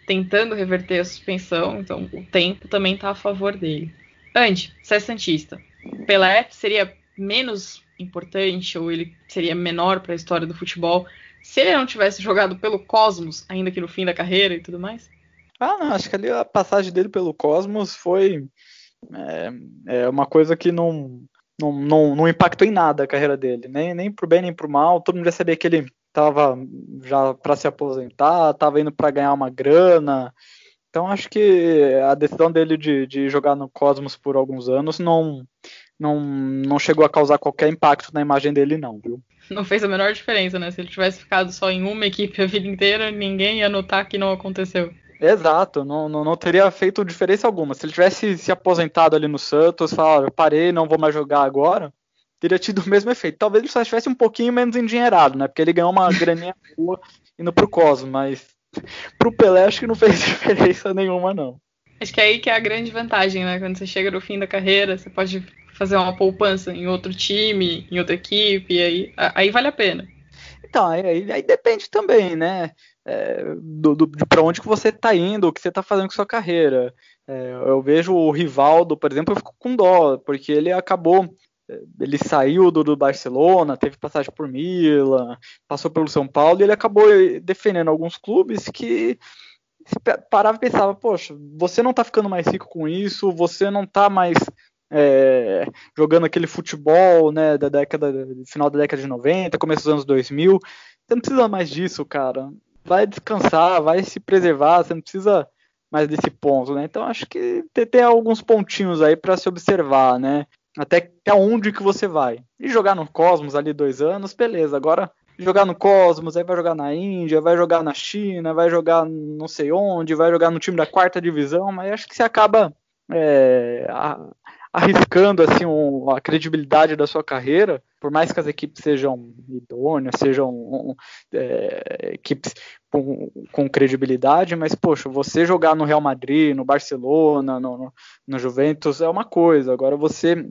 Speaker 1: tentando reverter a suspensão, então o tempo também está a favor dele. Andy, você é Santista. Pelé seria menos importante ou ele seria menor para a história do futebol se ele não tivesse jogado pelo Cosmos, ainda que no fim da carreira e tudo mais?
Speaker 3: Ah, não, acho que ali a passagem dele pelo Cosmos foi é, é uma coisa que não, não, não, não, impactou em nada a carreira dele, nem, nem pro bem nem pro mal. Todo mundo já sabia que ele estava já para se aposentar, estava indo para ganhar uma grana. Então acho que a decisão dele de, de jogar no Cosmos por alguns anos não, não, não chegou a causar qualquer impacto na imagem dele, não, viu?
Speaker 1: Não fez a menor diferença, né? Se ele tivesse ficado só em uma equipe a vida inteira, ninguém ia notar que não aconteceu.
Speaker 3: Exato, não, não, não teria feito diferença alguma. Se ele tivesse se aposentado ali no Santos, falar, parei, não vou mais jogar agora, teria tido o mesmo efeito. Talvez ele só estivesse um pouquinho menos endinheirado, né? Porque ele ganhou uma (laughs) graninha boa indo pro Cosmo, mas pro Pelé acho que não fez (laughs) diferença nenhuma, não.
Speaker 1: Acho que é aí que é a grande vantagem, né? Quando você chega no fim da carreira, você pode fazer uma poupança em outro time, em outra equipe, e aí, aí vale a pena.
Speaker 3: Então, aí, aí depende também, né? É, do, do, de para onde que você está indo, o que você está fazendo com sua carreira. É, eu vejo o Rivaldo, por exemplo, eu fico com dó, porque ele acabou ele saiu do, do, Barcelona, teve passagem por Milan, passou pelo São Paulo e ele acabou defendendo alguns clubes que parava e pensava, poxa, você não tá ficando mais rico com isso, você não tá mais é, jogando aquele futebol, né, da década, final da década de 90, começo dos anos 2000, você não precisa mais disso, cara. Vai descansar, vai se preservar, você não precisa mais desse ponto, né? Então acho que tem, tem alguns pontinhos aí para se observar, né? Até, onde que você vai. E jogar no Cosmos ali dois anos, beleza. Agora jogar no Cosmos, aí vai jogar na Índia, vai jogar na China, vai jogar não sei onde, vai jogar no time da quarta divisão, mas acho que você acaba é, arriscando assim um, a credibilidade da sua carreira, por mais que as equipes sejam idôneas, sejam um, é, equipes com, com, credibilidade, mas poxa, você jogar no Real Madrid, no Barcelona, no, no, no Juventus é uma coisa. Agora você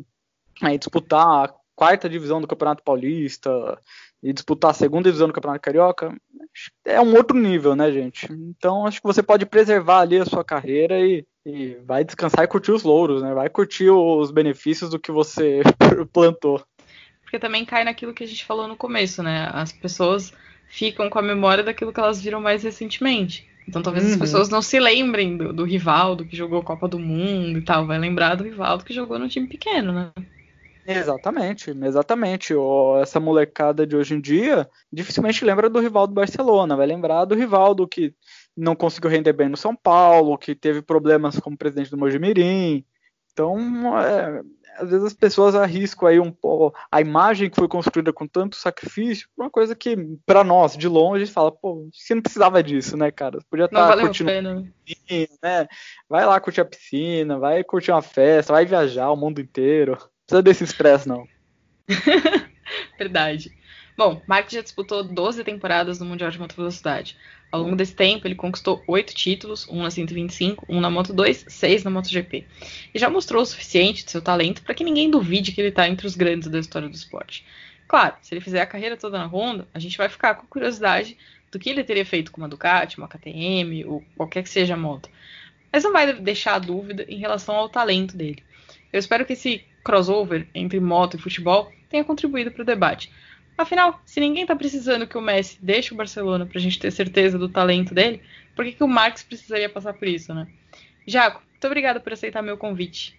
Speaker 3: aí disputar a quarta divisão do Campeonato Paulista e disputar a segunda divisão do Campeonato Carioca é um outro nível, né, gente? Então acho que você pode preservar ali a sua carreira e, e vai descansar e curtir os louros, né? Vai curtir os benefícios do que você (laughs) plantou.
Speaker 1: Porque também cai naquilo que a gente falou no começo, né? As pessoas ficam com a memória daquilo que elas viram mais recentemente. Então talvez uhum. as pessoas não se lembrem do, do Rivaldo que jogou Copa do Mundo e tal. Vai lembrar do Rivaldo que jogou no time pequeno, né?
Speaker 3: Exatamente, exatamente. Essa molecada de hoje em dia dificilmente lembra do rival do Barcelona, vai lembrar do Rivaldo que não conseguiu render bem no São Paulo, que teve problemas como presidente do Mojimirim. Então, é, às vezes as pessoas arriscam aí um pouco a imagem que foi construída com tanto sacrifício, uma coisa que para nós de longe fala, pô, você não precisava disso, né, cara? Você podia estar tá curtindo piscina, né? Vai lá curtir a piscina, vai curtir uma festa, vai viajar o mundo inteiro precisa desse estresse, não. (laughs)
Speaker 1: Verdade. Bom, Mark já disputou 12 temporadas no Mundial de Moto Velocidade. Ao longo desse tempo, ele conquistou 8 títulos, um na 125, um na Moto 2, 6 na MotoGP. E já mostrou o suficiente de seu talento para que ninguém duvide que ele está entre os grandes da história do esporte. Claro, se ele fizer a carreira toda na Honda, a gente vai ficar com curiosidade do que ele teria feito com uma Ducati, uma KTM ou qualquer que seja a moto. Mas não vai deixar dúvida em relação ao talento dele. Eu espero que esse crossover entre moto e futebol tenha contribuído para o debate. Afinal, se ninguém está precisando que o Messi deixe o Barcelona para a gente ter certeza do talento dele, por que, que o Marx precisaria passar por isso, né? Jaco, muito obrigada por aceitar meu convite.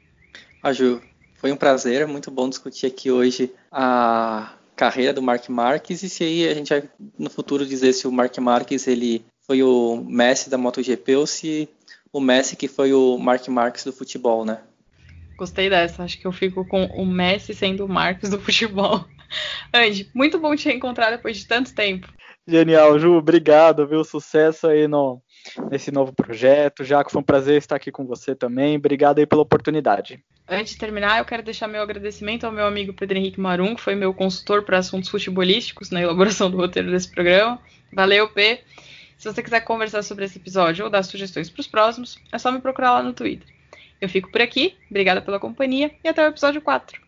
Speaker 2: Ah, Ju, foi um prazer, muito bom discutir aqui hoje a carreira do Mark Marques e se aí a gente vai no futuro dizer se o Mark Marques ele foi o Messi da MotoGP ou se o Messi que foi o Mark Marques do futebol, né?
Speaker 1: Gostei dessa. Acho que eu fico com o Messi sendo o Marcos do futebol. (laughs) Andy, muito bom te reencontrar depois de tanto tempo.
Speaker 3: Genial, Ju, obrigado, viu? Sucesso aí no, nesse novo projeto. Jaco, foi um prazer estar aqui com você também. Obrigado aí pela oportunidade.
Speaker 1: Antes de terminar, eu quero deixar meu agradecimento ao meu amigo Pedro Henrique Marum, que foi meu consultor para assuntos futebolísticos na elaboração do roteiro desse programa. Valeu, P. Se você quiser conversar sobre esse episódio ou dar sugestões para os próximos, é só me procurar lá no Twitter. Eu fico por aqui, obrigada pela companhia e até o episódio 4.